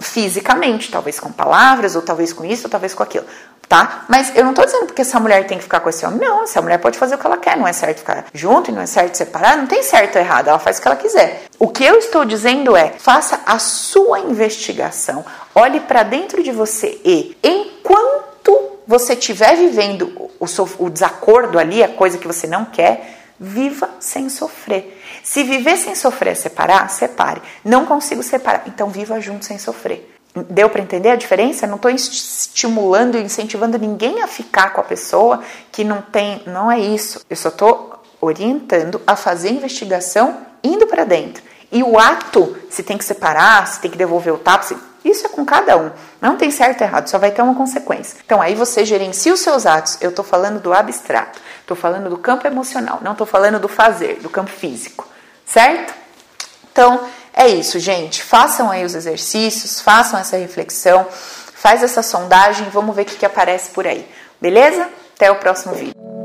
fisicamente, talvez com palavras, ou talvez com isso, ou talvez com aquilo, tá? Mas eu não tô dizendo porque essa mulher tem que ficar com esse homem. Não, essa mulher pode fazer o que ela quer, não é certo ficar junto e não é certo separar, não tem certo ou errado, ela faz o que ela quiser. O que eu estou dizendo é, faça a sua investigação, olhe para dentro de você e enquanto você estiver vivendo o, o desacordo ali, a coisa que você não quer, Viva sem sofrer. Se viver sem sofrer é separar, separe. Não consigo separar, então viva junto sem sofrer. Deu para entender a diferença? Não estou estimulando e incentivando ninguém a ficar com a pessoa que não tem. Não é isso. Eu só estou orientando a fazer investigação indo para dentro. E o ato, se tem que separar, se tem que devolver o tapa, se isso é com cada um. Não tem certo e errado, só vai ter uma consequência. Então aí você gerencia os seus atos. Eu estou falando do abstrato, estou falando do campo emocional, não estou falando do fazer, do campo físico, certo? Então é isso, gente. Façam aí os exercícios, façam essa reflexão, faz essa sondagem, vamos ver o que, que aparece por aí. Beleza? Até o próximo vídeo.